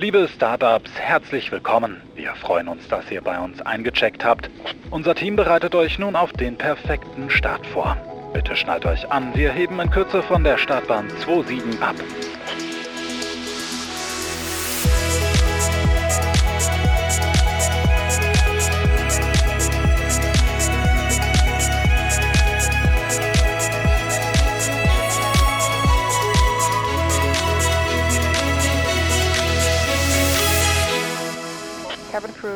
Liebe Startups, herzlich willkommen. Wir freuen uns, dass ihr bei uns eingecheckt habt. Unser Team bereitet euch nun auf den perfekten Start vor. Bitte schnallt euch an, wir heben in Kürze von der Startbahn 27 ab.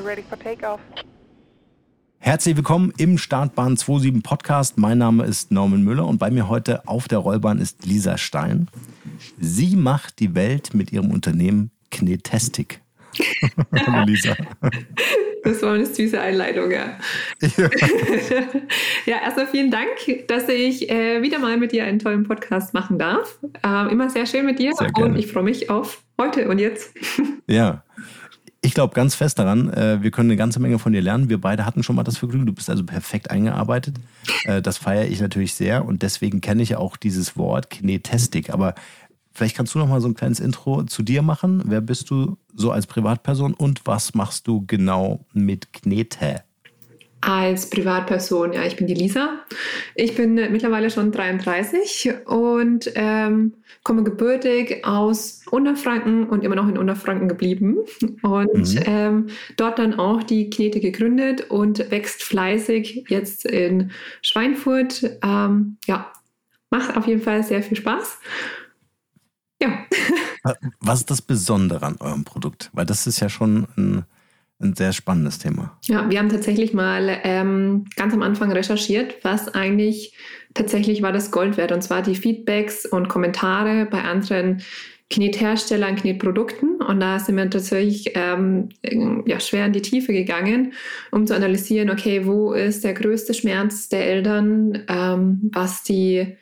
Ready for takeoff. Herzlich willkommen im Startbahn 27 Podcast. Mein Name ist Norman Müller und bei mir heute auf der Rollbahn ist Lisa Stein. Sie macht die Welt mit ihrem Unternehmen Knetastic. Hallo Lisa. Das war eine süße Einleitung, ja. Ja, ja erstmal vielen Dank, dass ich äh, wieder mal mit dir einen tollen Podcast machen darf. Äh, immer sehr schön mit dir sehr und ich freue mich auf heute und jetzt. Ja, ich glaube ganz fest daran, äh, wir können eine ganze Menge von dir lernen. Wir beide hatten schon mal das Vergnügen. Du bist also perfekt eingearbeitet. Äh, das feiere ich natürlich sehr und deswegen kenne ich auch dieses Wort Kinetistik. Aber vielleicht kannst du noch mal so ein kleines Intro zu dir machen. Wer bist du so als Privatperson und was machst du genau mit Knete? Als Privatperson, ja, ich bin die Lisa. Ich bin mittlerweile schon 33 und ähm, komme gebürtig aus Unterfranken und immer noch in Unterfranken geblieben. Und mhm. ähm, dort dann auch die Knete gegründet und wächst fleißig jetzt in Schweinfurt. Ähm, ja, macht auf jeden Fall sehr viel Spaß. Ja. Was ist das Besondere an eurem Produkt? Weil das ist ja schon ein ein sehr spannendes Thema. Ja, wir haben tatsächlich mal ähm, ganz am Anfang recherchiert, was eigentlich tatsächlich war das Gold wert. Und zwar die Feedbacks und Kommentare bei anderen Knetherstellern, Knetprodukten. Und da sind wir tatsächlich ähm, ja, schwer in die Tiefe gegangen, um zu analysieren, okay, wo ist der größte Schmerz der Eltern, ähm, was die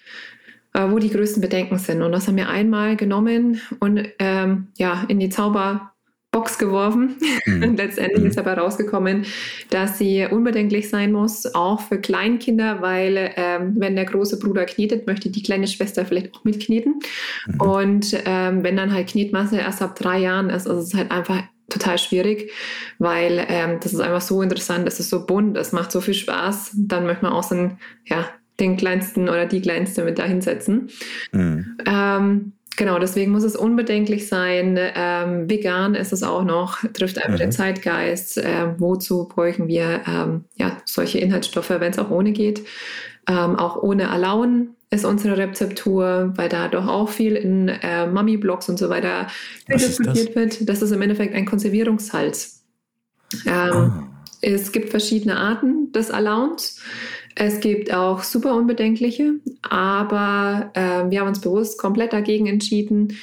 äh, wo die größten Bedenken sind. Und das haben wir einmal genommen und ähm, ja, in die Zauber Box geworfen. Mhm. Und letztendlich mhm. ist dabei rausgekommen, dass sie unbedenklich sein muss, auch für Kleinkinder, weil ähm, wenn der große Bruder knetet, möchte die kleine Schwester vielleicht auch mitkneten. Mhm. Und ähm, wenn dann halt Knetmasse erst ab drei Jahren ist, also es ist halt einfach total schwierig, weil ähm, das ist einfach so interessant, es ist so bunt, es macht so viel Spaß. Dann möchte man auch so einen, ja, den kleinsten oder die kleinste mit da hinsetzen. Mhm. Genau, deswegen muss es unbedenklich sein. Ähm, vegan ist es auch noch, trifft einfach mhm. den Zeitgeist. Äh, wozu bräuchten wir ähm, ja, solche Inhaltsstoffe, wenn es auch ohne geht? Ähm, auch ohne Alaun ist unsere Rezeptur, weil da doch auch viel in äh, Mummy-Blogs und so weiter diskutiert wird. Das ist im Endeffekt ein Konservierungssalz. Ähm, oh. Es gibt verschiedene Arten des Alauns. Es gibt auch super unbedenkliche, aber äh, wir haben uns bewusst komplett dagegen entschieden,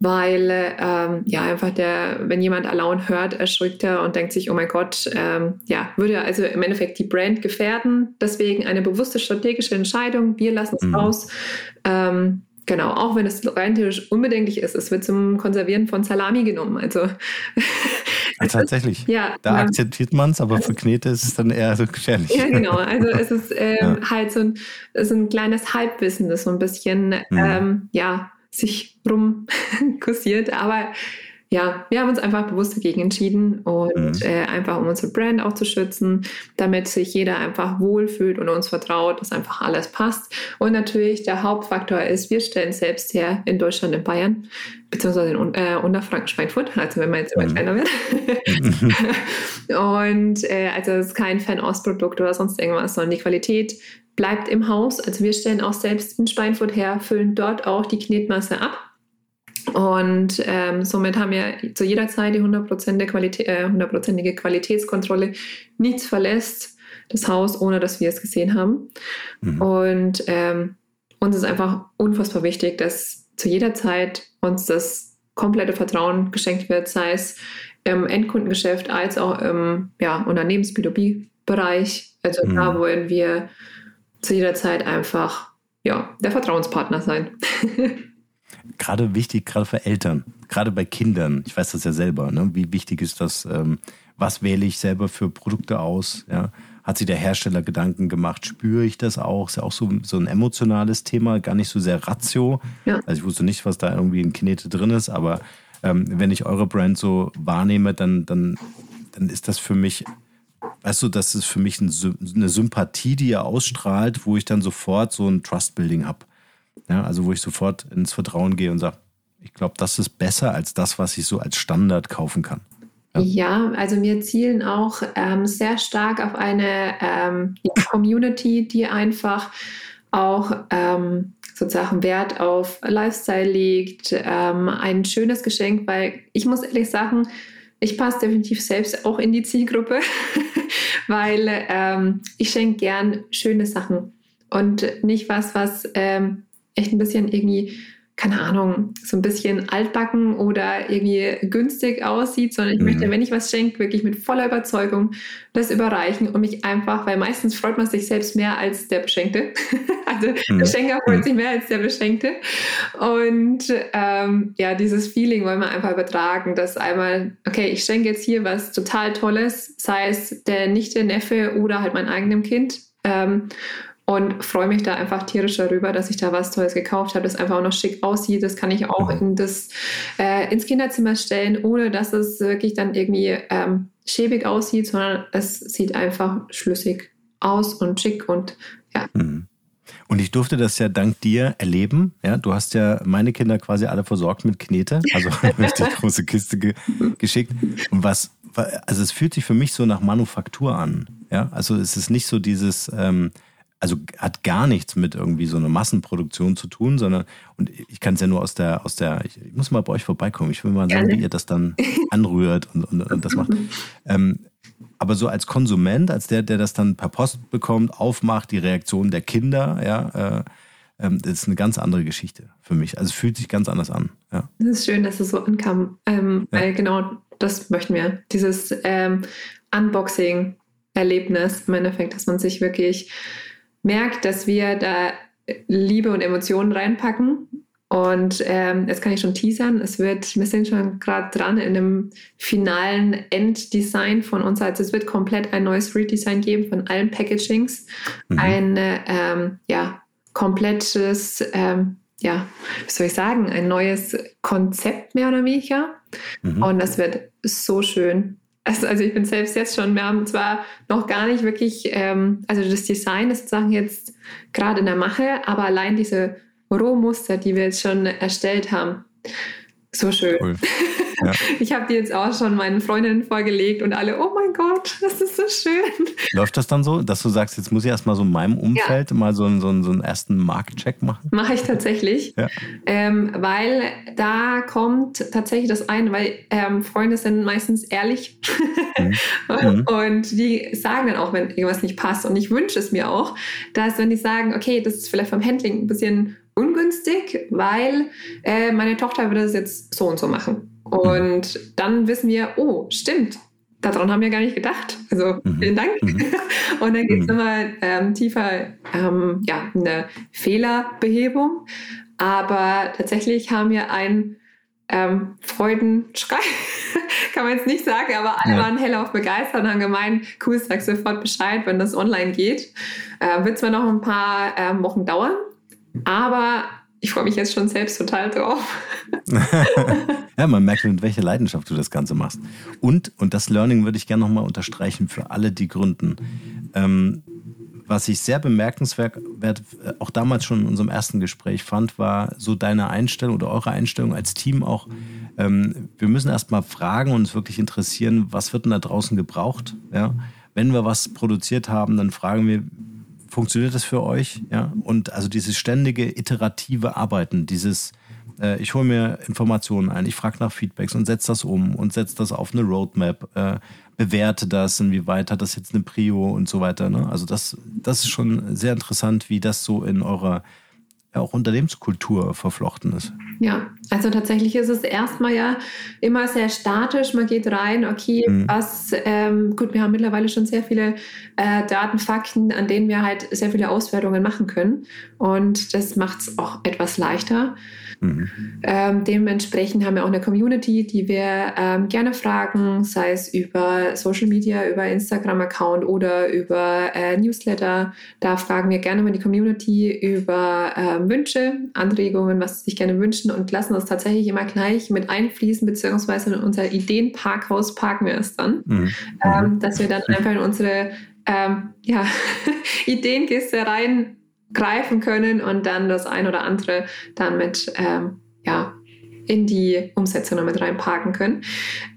weil ähm, ja einfach der, wenn jemand Alaun hört, erschrickt er und denkt sich, oh mein Gott, ähm, ja, würde also im Endeffekt die Brand gefährden. Deswegen eine bewusste strategische Entscheidung. Wir lassen es mhm. raus. Ähm, Genau, auch wenn es rein theoretisch unbedenklich ist, es wird zum Konservieren von Salami genommen. Also Ja, tatsächlich. Ja, da ja. akzeptiert man es, aber für Knete ist es dann eher so gefährlich. Ja, genau. Also es ist ähm, ja. halt so ein, so ein kleines Halbwissen, das so ein bisschen mhm. ähm, ja, sich rumkursiert. Aber ja, wir haben uns einfach bewusst dagegen entschieden und mhm. äh, einfach um unsere Brand auch zu schützen, damit sich jeder einfach wohlfühlt und uns vertraut, dass einfach alles passt. Und natürlich der Hauptfaktor ist, wir stellen selbst her in Deutschland, in Bayern, beziehungsweise in äh, Unterfranken, Schweinfurt, also wenn man jetzt immer mhm. kleiner wird. und äh, also es ist kein Fernost-Produkt oder sonst irgendwas, sondern die Qualität bleibt im Haus. Also wir stellen auch selbst in Schweinfurt her, füllen dort auch die Knetmasse ab und ähm, somit haben wir zu jeder Zeit die hundertprozentige Qualität, äh, Qualitätskontrolle. Nichts verlässt das Haus, ohne dass wir es gesehen haben. Mhm. Und ähm, uns ist einfach unfassbar wichtig, dass zu jeder Zeit uns das komplette Vertrauen geschenkt wird, sei es im Endkundengeschäft als auch im ja, Unternehmens-B2B-Bereich. Also mhm. da wollen wir zu jeder Zeit einfach ja, der Vertrauenspartner sein. gerade wichtig, gerade für Eltern, gerade bei Kindern, ich weiß das ja selber, ne? wie wichtig ist das, ähm, was wähle ich selber für Produkte aus, ja? Hat sich der Hersteller Gedanken gemacht? Spüre ich das auch? Ist ja auch so, so ein emotionales Thema, gar nicht so sehr Ratio. Ja. Also ich wusste nicht, was da irgendwie in Knete drin ist, aber ähm, wenn ich eure Brand so wahrnehme, dann, dann, dann ist das für mich, weißt du, das ist für mich ein, eine Sympathie, die ihr ausstrahlt, wo ich dann sofort so ein Trust-Building habe. Ja, also wo ich sofort ins Vertrauen gehe und sage, ich glaube, das ist besser als das, was ich so als Standard kaufen kann. Ja, ja also wir zielen auch ähm, sehr stark auf eine ähm, Community, die einfach auch ähm, sozusagen Wert auf Lifestyle legt, ähm, ein schönes Geschenk, weil ich muss ehrlich sagen, ich passe definitiv selbst auch in die Zielgruppe, weil ähm, ich schenke gern schöne Sachen und nicht was, was ähm, echt ein bisschen irgendwie keine Ahnung, so ein bisschen altbacken oder irgendwie günstig aussieht, sondern ich mhm. möchte, wenn ich was schenke, wirklich mit voller Überzeugung das überreichen und mich einfach, weil meistens freut man sich selbst mehr als der Beschenkte. also mhm. der Schenker freut mhm. sich mehr als der Beschenkte. Und ähm, ja, dieses Feeling wollen wir einfach übertragen, dass einmal, okay, ich schenke jetzt hier was total Tolles, sei es der Nichte, Neffe oder halt mein eigenem Kind. Ähm, und freue mich da einfach tierisch darüber, dass ich da was Tolles gekauft habe, das einfach auch noch schick aussieht. Das kann ich auch mhm. in das, äh, ins Kinderzimmer stellen, ohne dass es wirklich dann irgendwie ähm, schäbig aussieht, sondern es sieht einfach schlüssig aus und schick und ja. Mhm. Und ich durfte das ja dank dir erleben. Ja, du hast ja meine Kinder quasi alle versorgt mit Knete, also richtig große Kiste ge geschickt. Und was, also es fühlt sich für mich so nach Manufaktur an. Ja, also es ist nicht so dieses, ähm, also hat gar nichts mit irgendwie so einer Massenproduktion zu tun, sondern, und ich kann es ja nur aus der, aus der, ich, ich, muss mal bei euch vorbeikommen, ich will mal sagen, wie ihr das dann anrührt und, und, und das macht. Ähm, aber so als Konsument, als der, der das dann per Post bekommt, aufmacht, die Reaktion der Kinder, ja, äh, ähm, das ist eine ganz andere Geschichte für mich. Also es fühlt sich ganz anders an. Ja. Das ist schön, dass es so ankam, ähm, ja. weil genau das möchten wir. Dieses ähm, Unboxing-Erlebnis im Endeffekt, dass man sich wirklich merkt, dass wir da Liebe und Emotionen reinpacken. Und ähm, jetzt kann ich schon teasern, es wird, wir sind schon gerade dran in dem finalen Enddesign von uns. Also es wird komplett ein neues Redesign geben von allen Packagings. Mhm. Ein ähm, ja, komplettes, ähm, ja, wie soll ich sagen, ein neues Konzept mehr oder weniger. Mhm. Und das wird so schön. Also, also ich bin selbst jetzt schon, wir haben zwar noch gar nicht wirklich, ähm, also das Design ist sozusagen jetzt gerade in der Mache, aber allein diese Rohmuster, die wir jetzt schon erstellt haben, so schön. Cool. Ja. Ich habe die jetzt auch schon meinen Freundinnen vorgelegt und alle, oh mein Gott, das ist so schön. Läuft das dann so, dass du sagst, jetzt muss ich erstmal so in meinem Umfeld ja. mal so einen, so, einen, so einen ersten Marktcheck machen? Mache ich tatsächlich. Ja. Ähm, weil da kommt tatsächlich das ein, weil ähm, Freunde sind meistens ehrlich mhm. mhm. und die sagen dann auch, wenn irgendwas nicht passt. Und ich wünsche es mir auch, dass wenn die sagen, okay, das ist vielleicht vom Handling ein bisschen ungünstig, weil äh, meine Tochter würde das jetzt so und so machen. Und dann wissen wir, oh, stimmt, daran haben wir gar nicht gedacht. Also mhm. vielen Dank. Mhm. Und dann geht es mhm. nochmal ähm, tiefer, ähm, ja, eine Fehlerbehebung. Aber tatsächlich haben wir einen ähm, Freudenschrei, kann man jetzt nicht sagen, aber alle ja. waren hellauf begeistert und haben gemeint, cool, sag sofort Bescheid, wenn das online geht. Äh, wird zwar noch ein paar ähm, Wochen dauern, aber ich freue mich jetzt schon selbst total drauf. ja, man merkt, mit welcher Leidenschaft du das Ganze machst. Und, und das Learning würde ich gerne nochmal unterstreichen für alle, die gründen. Ähm, was ich sehr bemerkenswert, auch damals schon in unserem ersten Gespräch fand, war so deine Einstellung oder eure Einstellung als Team auch. Ähm, wir müssen erstmal fragen und uns wirklich interessieren, was wird denn da draußen gebraucht? Ja? Wenn wir was produziert haben, dann fragen wir, Funktioniert das für euch? Ja. Und also dieses ständige iterative Arbeiten, dieses, äh, ich hole mir Informationen ein, ich frage nach Feedbacks und setze das um und setze das auf eine Roadmap, äh, bewerte das, inwieweit hat das jetzt eine Prio und so weiter. Ne? Also das, das ist schon sehr interessant, wie das so in eurer auch Unternehmenskultur verflochten ist. Ja, also tatsächlich ist es erstmal ja immer sehr statisch. Man geht rein, okay, mhm. was, ähm, gut, wir haben mittlerweile schon sehr viele äh, Daten, Fakten, an denen wir halt sehr viele Auswertungen machen können. Und das macht es auch etwas leichter. Mhm. Ähm, dementsprechend haben wir auch eine Community, die wir ähm, gerne fragen, sei es über Social Media, über Instagram-Account oder über äh, Newsletter. Da fragen wir gerne mal die Community über äh, Wünsche, Anregungen, was sie sich gerne wünschen und lassen das tatsächlich immer gleich mit einfließen, beziehungsweise in unser Ideenparkhaus parken wir es dann, mhm. ähm, dass wir dann einfach in unsere ähm, ja, Ideenkiste reingreifen können und dann das ein oder andere dann mit ähm, ja, in die Umsetzung noch mit reinparken können.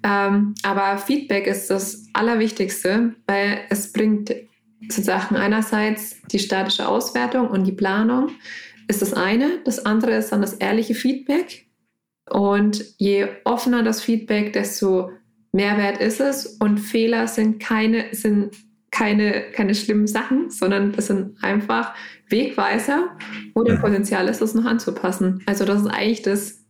Ähm, aber Feedback ist das Allerwichtigste, weil es bringt sozusagen einerseits die statische Auswertung und die Planung ist das eine. Das andere ist dann das ehrliche Feedback. Und je offener das Feedback, desto mehr wert ist es. Und Fehler sind keine, sind keine, keine schlimmen Sachen, sondern es sind einfach Wegweiser, wo der Potenzial ist, das noch anzupassen. Also das ist eigentlich das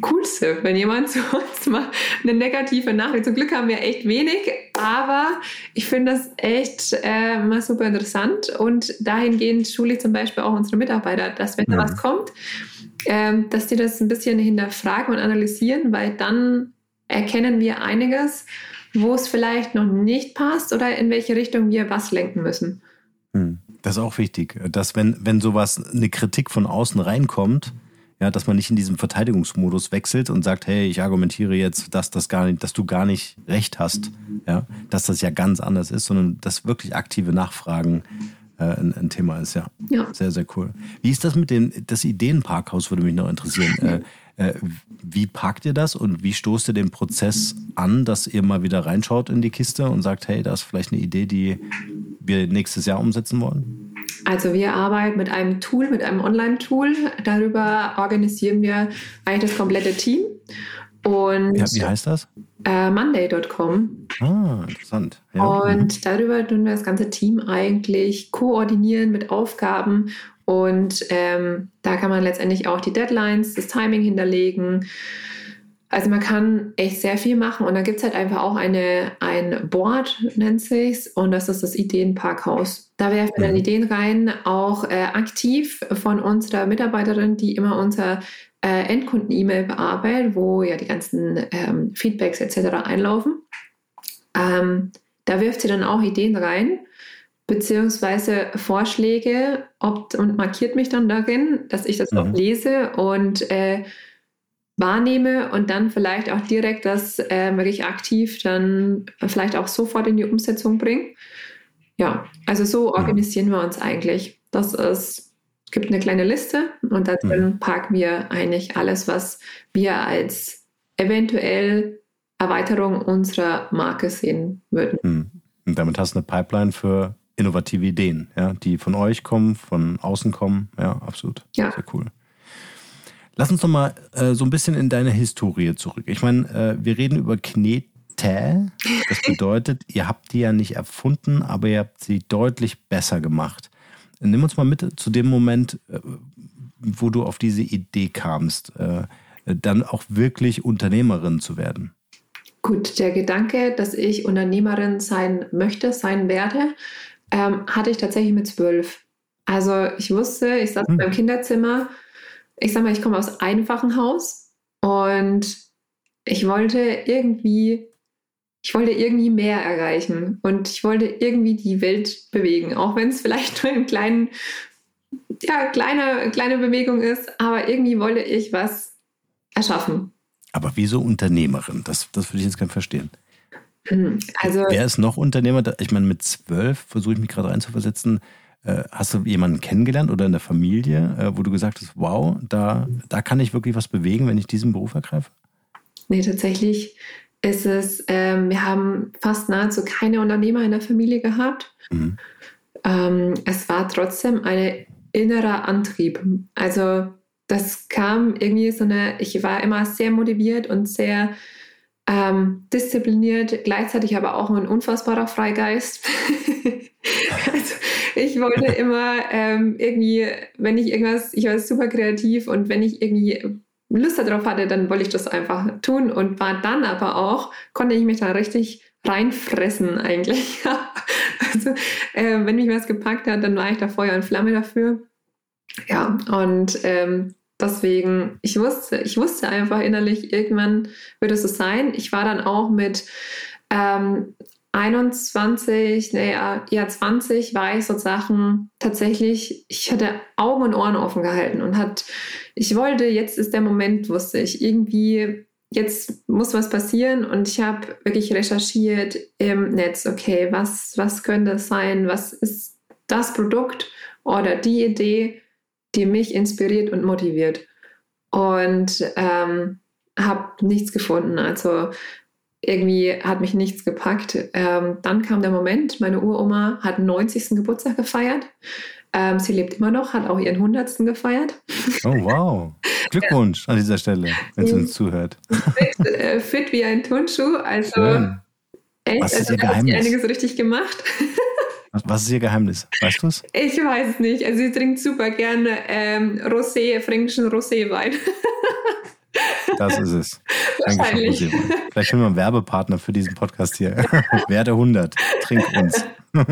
Coolste, wenn jemand zu uns mal eine negative Nachricht. Zum Glück haben wir echt wenig, aber ich finde das echt äh, mal super interessant und dahingehend schule ich zum Beispiel auch unsere Mitarbeiter, dass wenn da was kommt, äh, dass die das ein bisschen hinterfragen und analysieren, weil dann erkennen wir einiges, wo es vielleicht noch nicht passt oder in welche Richtung wir was lenken müssen. Hm. Das ist auch wichtig, dass wenn, wenn sowas, eine Kritik von außen reinkommt, ja, dass man nicht in diesem Verteidigungsmodus wechselt und sagt, hey, ich argumentiere jetzt, dass das gar nicht, dass du gar nicht recht hast, ja, dass das ja ganz anders ist, sondern dass wirklich aktive Nachfragen äh, ein, ein, Thema ist, ja. ja. Sehr, sehr cool. Wie ist das mit dem, das Ideenparkhaus würde mich noch interessieren. Äh, äh, wie parkt ihr das und wie stoßt ihr den Prozess an, dass ihr mal wieder reinschaut in die Kiste und sagt, hey, da ist vielleicht eine Idee, die wir nächstes Jahr umsetzen wollen? Also wir arbeiten mit einem Tool, mit einem Online-Tool. Darüber organisieren wir eigentlich das komplette Team. Und ja, wie heißt das? Äh, Monday.com. Ah, interessant. Ja. Und mhm. darüber tun wir das ganze Team eigentlich koordinieren mit Aufgaben. Und ähm, da kann man letztendlich auch die Deadlines, das Timing hinterlegen. Also man kann echt sehr viel machen und da gibt es halt einfach auch eine, ein Board, nennt sich's, und das ist das Ideenparkhaus. Da werfen wir dann mhm. Ideen rein, auch äh, aktiv von unserer Mitarbeiterin, die immer unser äh, Endkunden-E-Mail bearbeitet, wo ja die ganzen ähm, Feedbacks etc. einlaufen. Ähm, da wirft sie dann auch Ideen rein, beziehungsweise Vorschläge ob, und markiert mich dann darin, dass ich das mhm. auch lese und äh, wahrnehme und dann vielleicht auch direkt das äh, wirklich aktiv dann vielleicht auch sofort in die Umsetzung bringe. Ja, also so mhm. organisieren wir uns eigentlich. Das ist, es gibt eine kleine Liste und da drin mhm. parken wir eigentlich alles, was wir als eventuell Erweiterung unserer Marke sehen würden. Mhm. Und damit hast du eine Pipeline für innovative Ideen, ja, die von euch kommen, von außen kommen. Ja, absolut. Ja. Sehr cool. Lass uns noch mal äh, so ein bisschen in deine Historie zurück. Ich meine, äh, wir reden über Knete. Das bedeutet, ihr habt die ja nicht erfunden, aber ihr habt sie deutlich besser gemacht. Nimm uns mal mit zu dem Moment, äh, wo du auf diese Idee kamst, äh, dann auch wirklich Unternehmerin zu werden. Gut, der Gedanke, dass ich Unternehmerin sein möchte, sein werde, ähm, hatte ich tatsächlich mit zwölf. Also ich wusste, ich saß hm. beim Kinderzimmer, ich sag mal, ich komme aus einfachen Haus und ich wollte irgendwie ich wollte irgendwie mehr erreichen und ich wollte irgendwie die Welt bewegen, auch wenn es vielleicht nur eine kleinen, ja, kleine, kleine Bewegung ist, aber irgendwie wollte ich was erschaffen. Aber wieso Unternehmerin? Das, das würde ich jetzt gerne verstehen. Hm, also, Wer ist noch Unternehmer? Ich meine, mit zwölf versuche ich mich gerade reinzuversetzen. Äh, hast du jemanden kennengelernt oder in der Familie, äh, wo du gesagt hast, wow, da, da kann ich wirklich was bewegen, wenn ich diesen Beruf ergreife? Nee, tatsächlich ist es, ähm, wir haben fast nahezu keine Unternehmer in der Familie gehabt. Mhm. Ähm, es war trotzdem ein innerer Antrieb. Also das kam irgendwie so eine, ich war immer sehr motiviert und sehr ähm, diszipliniert, gleichzeitig aber auch ein unfassbarer Freigeist. also ich wollte immer ähm, irgendwie, wenn ich irgendwas, ich war super kreativ und wenn ich irgendwie Lust darauf hatte, dann wollte ich das einfach tun und war dann aber auch, konnte ich mich da richtig reinfressen eigentlich. also äh, wenn mich was gepackt hat, dann war ich da Feuer und Flamme dafür. Ja, und ähm, deswegen, ich wusste, ich wusste einfach innerlich, irgendwann wird es so sein. Ich war dann auch mit ähm, 21, naja, ja 20 war ich sozusagen tatsächlich, ich hatte Augen und Ohren offen gehalten und hat ich wollte, jetzt ist der Moment, wusste ich, irgendwie, jetzt muss was passieren und ich habe wirklich recherchiert im Netz, okay, was, was könnte es sein, was ist das Produkt oder die Idee, die mich inspiriert und motiviert. Und ähm, habe nichts gefunden. Also irgendwie hat mich nichts gepackt. Ähm, dann kam der Moment, meine Uroma hat den 90. Geburtstag gefeiert. Ähm, sie lebt immer noch, hat auch ihren 100. gefeiert. Oh, wow. Glückwunsch an dieser Stelle, wenn sie uns zuhört. Fit, äh, fit wie ein Turnschuh. Also, Schön. echt, Was ist also, ihr Geheimnis? einiges richtig gemacht. Was ist ihr Geheimnis? Weißt du es? Ich weiß es nicht. Also, sie trinkt super gerne ähm, Rosé, fränkischen Roséwein. Das ist es. Wahrscheinlich. Vielleicht finden wir einen Werbepartner für diesen Podcast hier. Werde 100. Trink uns.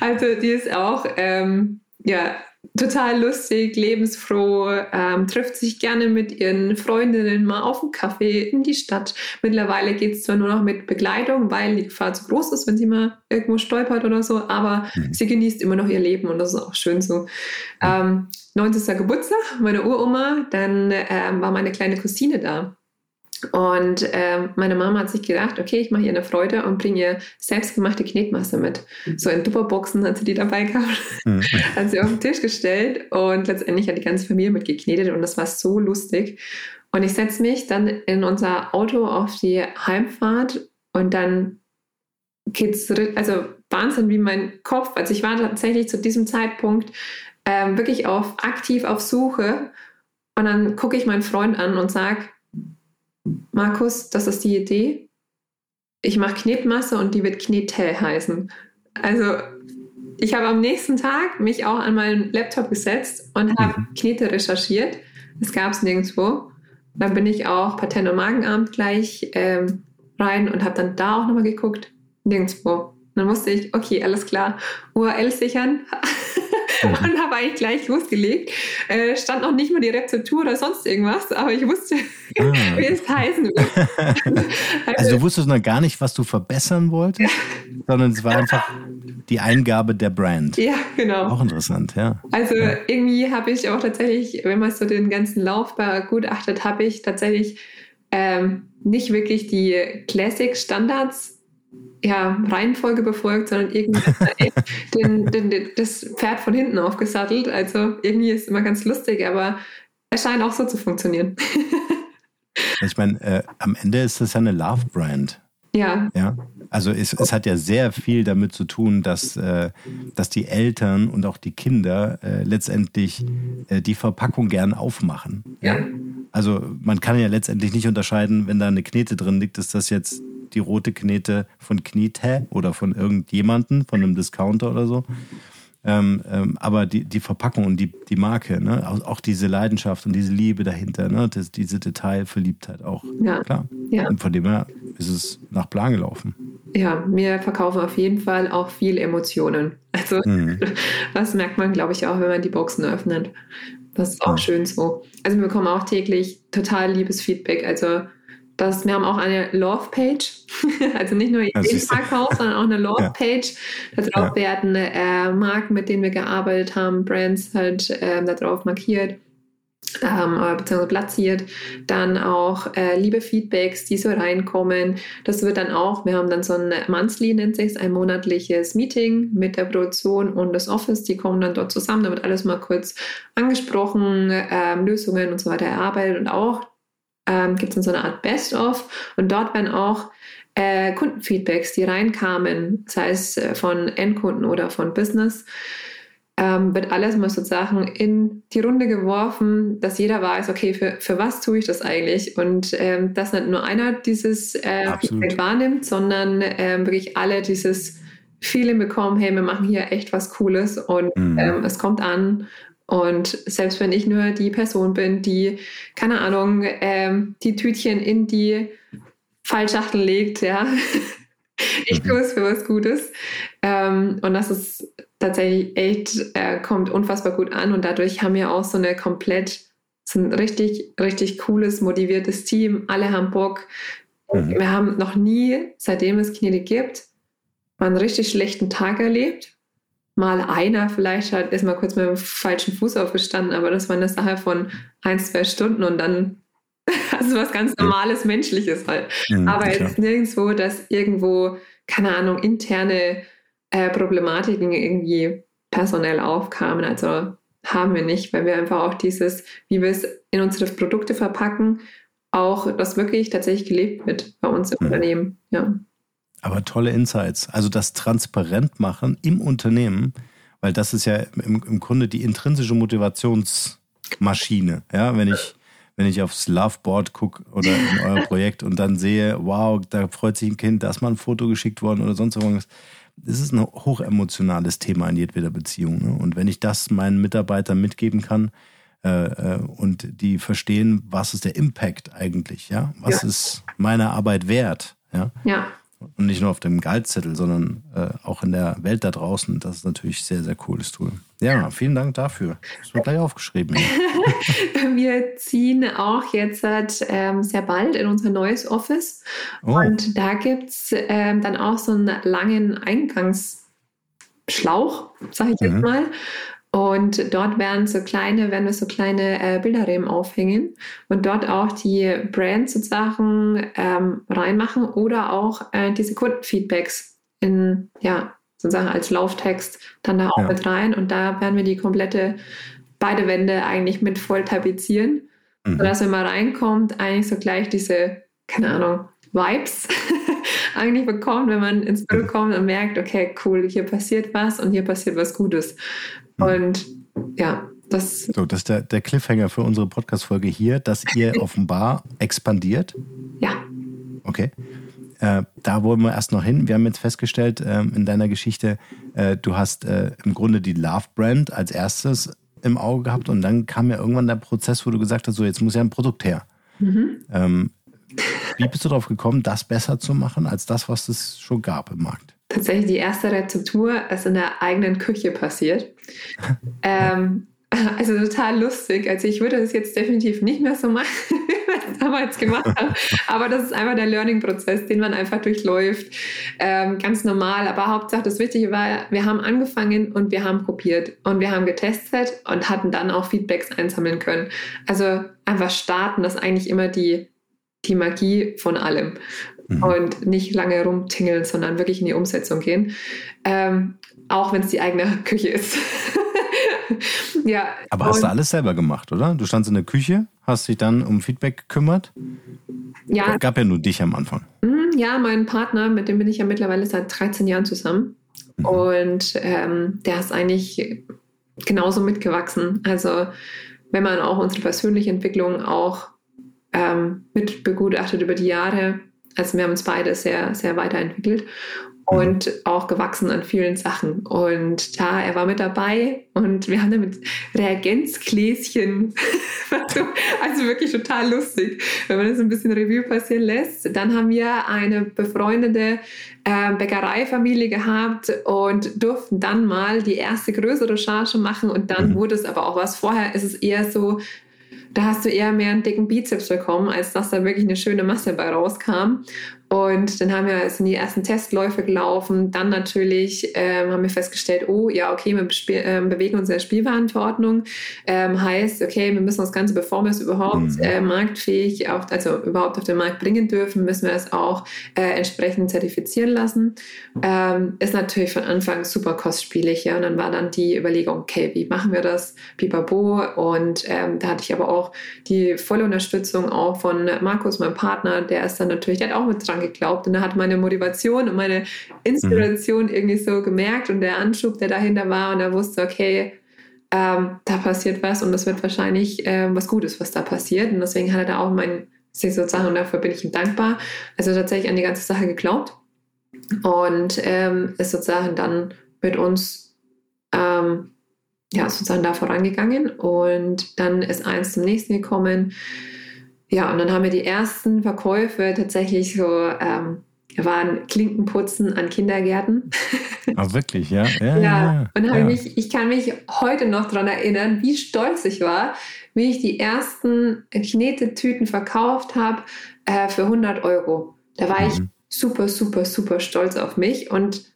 also die ist auch ähm, ja, total lustig, lebensfroh, ähm, trifft sich gerne mit ihren Freundinnen mal auf einen Kaffee in die Stadt. Mittlerweile geht es zwar nur noch mit Begleitung, weil die Gefahr zu groß ist, wenn sie mal irgendwo stolpert oder so, aber mhm. sie genießt immer noch ihr Leben und das ist auch schön so. Ähm, 90. Geburtstag, meine Uroma, dann ähm, war meine kleine Cousine da. Und ähm, meine Mama hat sich gedacht, okay, ich mache ihr eine Freude und bringe ihr selbstgemachte Knetmasse mit. So in Tupperboxen hat sie die dabei gehabt, mhm. hat sie auf den Tisch gestellt und letztendlich hat die ganze Familie mitgeknetet und das war so lustig. Und ich setze mich dann in unser Auto auf die Heimfahrt und dann geht's, also Wahnsinn, wie mein Kopf, also ich war tatsächlich zu diesem Zeitpunkt ähm, wirklich auf aktiv auf Suche und dann gucke ich meinen Freund an und sage, Markus, das ist die Idee. Ich mache Knetmasse und die wird Knete heißen. Also ich habe am nächsten Tag mich auch an meinen Laptop gesetzt und habe mhm. Knete recherchiert. Das gab es nirgendwo. Dann bin ich auch Patent- und Magenamt gleich ähm, rein und habe dann da auch nochmal geguckt. Nirgendwo. dann wusste ich, okay, alles klar, URL sichern. und habe eigentlich gleich losgelegt. Äh, stand noch nicht mal die Rezeptur oder sonst irgendwas, aber ich wusste, ah. wie es heißen wird. also, du wusstest noch gar nicht, was du verbessern wolltest, sondern es war einfach die Eingabe der Brand. Ja, genau. Auch interessant, ja. Also ja. irgendwie habe ich auch tatsächlich, wenn man so den ganzen Lauf begutachtet, habe ich tatsächlich ähm, nicht wirklich die Classic-Standards ja, Reihenfolge befolgt, sondern irgendwie den, den, den, das Pferd von hinten aufgesattelt. Also irgendwie ist es immer ganz lustig, aber es scheint auch so zu funktionieren. ich meine, äh, am Ende ist das ja eine Love-Brand. Ja. ja. Also es, es hat ja sehr viel damit zu tun, dass, äh, dass die Eltern und auch die Kinder äh, letztendlich äh, die Verpackung gern aufmachen. Ja. Also man kann ja letztendlich nicht unterscheiden, wenn da eine Knete drin liegt, ist das jetzt die rote Knete von Knete oder von irgendjemanden, von einem Discounter oder so. Ähm, ähm, aber die, die Verpackung und die, die Marke, ne? auch, auch diese Leidenschaft und diese Liebe dahinter, ne? das, diese Detailverliebtheit auch. Ja. Klar. Ja. Und von dem her ist es nach Plan gelaufen. Ja, wir verkaufen auf jeden Fall auch viel Emotionen. Also mhm. das merkt man, glaube ich, auch, wenn man die Boxen öffnet. Das ist auch ja. schön so. Also wir bekommen auch täglich total liebes Feedback. Also das, wir haben auch eine Love-Page, also nicht nur Ideenverkauf, sondern auch eine Love-Page. Ja. Darauf ja. werden äh, Marken, mit denen wir gearbeitet haben, Brands halt äh, darauf markiert ähm, beziehungsweise platziert. Dann auch äh, liebe Feedbacks, die so reinkommen. Das wird dann auch, wir haben dann so ein Monthly, nennt sich ein monatliches Meeting mit der Produktion und das Office. Die kommen dann dort zusammen. Da wird alles mal kurz angesprochen, ähm, Lösungen und so weiter erarbeitet und auch ähm, gibt es dann so eine Art Best-of und dort werden auch äh, Kundenfeedbacks, die reinkamen, sei es äh, von Endkunden oder von Business, ähm, wird alles mal sozusagen in die Runde geworfen, dass jeder weiß, okay, für, für was tue ich das eigentlich? Und ähm, dass nicht nur einer dieses äh, Feedback wahrnimmt, sondern ähm, wirklich alle dieses Feeling bekommen, hey, wir machen hier echt was Cooles und mhm. ähm, es kommt an und selbst wenn ich nur die Person bin, die, keine Ahnung, ähm, die Tütchen in die Fallschachtel legt, ja, ich tue es für was Gutes. Ähm, und das ist tatsächlich echt, äh, kommt unfassbar gut an. Und dadurch haben wir auch so eine komplett, so ein richtig, richtig cooles, motiviertes Team. Alle haben Bock. Mhm. Wir haben noch nie, seitdem es Knete gibt, mal einen richtig schlechten Tag erlebt. Mal einer vielleicht hat, ist mal kurz mit dem falschen Fuß aufgestanden, aber das war eine Sache von ein, zwei Stunden und dann also was ganz normales, menschliches halt. Mhm, aber klar. jetzt nirgendwo, dass irgendwo, keine Ahnung, interne äh, Problematiken irgendwie personell aufkamen. Also haben wir nicht, weil wir einfach auch dieses, wie wir es in unsere Produkte verpacken, auch das wirklich tatsächlich gelebt wird bei uns im mhm. Unternehmen. Ja. Aber tolle Insights. Also das transparent machen im Unternehmen, weil das ist ja im, im Grunde die intrinsische Motivationsmaschine. Ja, wenn ich, wenn ich aufs Loveboard gucke oder in euer Projekt und dann sehe, wow, da freut sich ein Kind, da ist mal ein Foto geschickt worden oder sonst irgendwas es ist ein hochemotionales Thema in jedweder Beziehung. Ne? Und wenn ich das meinen Mitarbeitern mitgeben kann äh, äh, und die verstehen, was ist der Impact eigentlich, ja, was ja. ist meine Arbeit wert, ja, ja. Und nicht nur auf dem Gehaltszettel, sondern äh, auch in der Welt da draußen. Das ist natürlich ein sehr, sehr cooles Tool. Ja, vielen Dank dafür. Das wird gleich aufgeschrieben. Wir ziehen auch jetzt ähm, sehr bald in unser neues Office. Oh. Und da gibt es ähm, dann auch so einen langen Eingangsschlauch, sage ich jetzt mhm. mal. Und dort werden so kleine, werden wir so kleine äh, Bilderrahmen aufhängen und dort auch die Brands sozusagen ähm, reinmachen oder auch äh, diese Kundenfeedbacks in, ja, sozusagen als Lauftext dann da auch ja. mit rein. Und da werden wir die komplette, beide Wände eigentlich mit voll tapezieren, mhm. sodass wenn man reinkommt, eigentlich so gleich diese, keine Ahnung, Vibes eigentlich bekommt, wenn man ins Büro mhm. kommt und merkt, okay, cool, hier passiert was und hier passiert was Gutes. Hm. Und ja, das. So, das ist der, der Cliffhanger für unsere Podcast-Folge hier, dass ihr offenbar expandiert. Ja. Okay. Äh, da wollen wir erst noch hin. Wir haben jetzt festgestellt äh, in deiner Geschichte, äh, du hast äh, im Grunde die Love Brand als erstes im Auge gehabt und dann kam ja irgendwann der Prozess, wo du gesagt hast, so jetzt muss ja ein Produkt her. Mhm. Ähm, wie bist du darauf gekommen, das besser zu machen als das, was es schon gab im Markt? Tatsächlich die erste Rezeptur ist in der eigenen Küche passiert. ähm, also total lustig. Also ich würde das jetzt definitiv nicht mehr so machen, wie wir es damals gemacht haben. Aber das ist einfach der Learning-Prozess, den man einfach durchläuft. Ähm, ganz normal. Aber Hauptsache das Wichtige war, wir haben angefangen und wir haben probiert und wir haben getestet und hatten dann auch Feedbacks einsammeln können. Also einfach starten, das ist eigentlich immer die, die Magie von allem mhm. und nicht lange rumtingeln, sondern wirklich in die Umsetzung gehen. Ähm, auch wenn es die eigene Küche ist. ja. Aber hast du alles selber gemacht, oder? Du standst in der Küche, hast dich dann um Feedback gekümmert? Ja. Es gab ja nur dich am Anfang. Mhm, ja, mein Partner, mit dem bin ich ja mittlerweile seit 13 Jahren zusammen. Mhm. Und ähm, der ist eigentlich genauso mitgewachsen. Also wenn man auch unsere persönliche Entwicklung auch ähm, mit begutachtet über die Jahre, also wir haben uns beide sehr, sehr weiterentwickelt und auch gewachsen an vielen Sachen. Und da, er war mit dabei und wir haben dann mit Reagenzgläschen, also wirklich total lustig, wenn man das ein bisschen Revue passieren lässt. Dann haben wir eine befreundete äh, Bäckereifamilie gehabt und durften dann mal die erste größere Charge machen und dann mhm. wurde es aber auch was. Vorher ist es eher so, da hast du eher mehr einen dicken Bizeps bekommen, als dass da wirklich eine schöne Masse bei rauskam. Und dann haben wir sind die ersten Testläufe gelaufen. Dann natürlich ähm, haben wir festgestellt, oh ja, okay, wir äh, bewegen uns in der Spielwarenverordnung. Ähm, heißt, okay, wir müssen das Ganze, bevor wir es überhaupt mhm. äh, marktfähig, auf, also überhaupt auf den Markt bringen dürfen, müssen wir es auch äh, entsprechend zertifizieren lassen. Ähm, ist natürlich von Anfang super kostspielig. Ja? Und dann war dann die Überlegung, okay, wie machen wir das? Pipapo. Und ähm, da hatte ich aber auch die volle Unterstützung auch von Markus, meinem Partner, der ist dann natürlich, der hat auch mit dran geglaubt. Und er hat meine Motivation und meine Inspiration mhm. irgendwie so gemerkt und der Anschub, der dahinter war. Und er wusste, okay, ähm, da passiert was und das wird wahrscheinlich äh, was Gutes, was da passiert. Und deswegen hat er da auch mein, sozusagen, und dafür bin ich ihm dankbar, also tatsächlich an die ganze Sache geglaubt. Und ähm, ist sozusagen dann mit uns ähm, ja, sozusagen da vorangegangen. Und dann ist eins zum nächsten gekommen. Ja, und dann haben wir die ersten Verkäufe tatsächlich so, ähm, waren Klinkenputzen an Kindergärten. Ah, wirklich, ja? Ja, ja, ja. und ja. Mich, ich kann mich heute noch daran erinnern, wie stolz ich war, wie ich die ersten Knetetüten verkauft habe äh, für 100 Euro. Da war mhm. ich super, super, super stolz auf mich und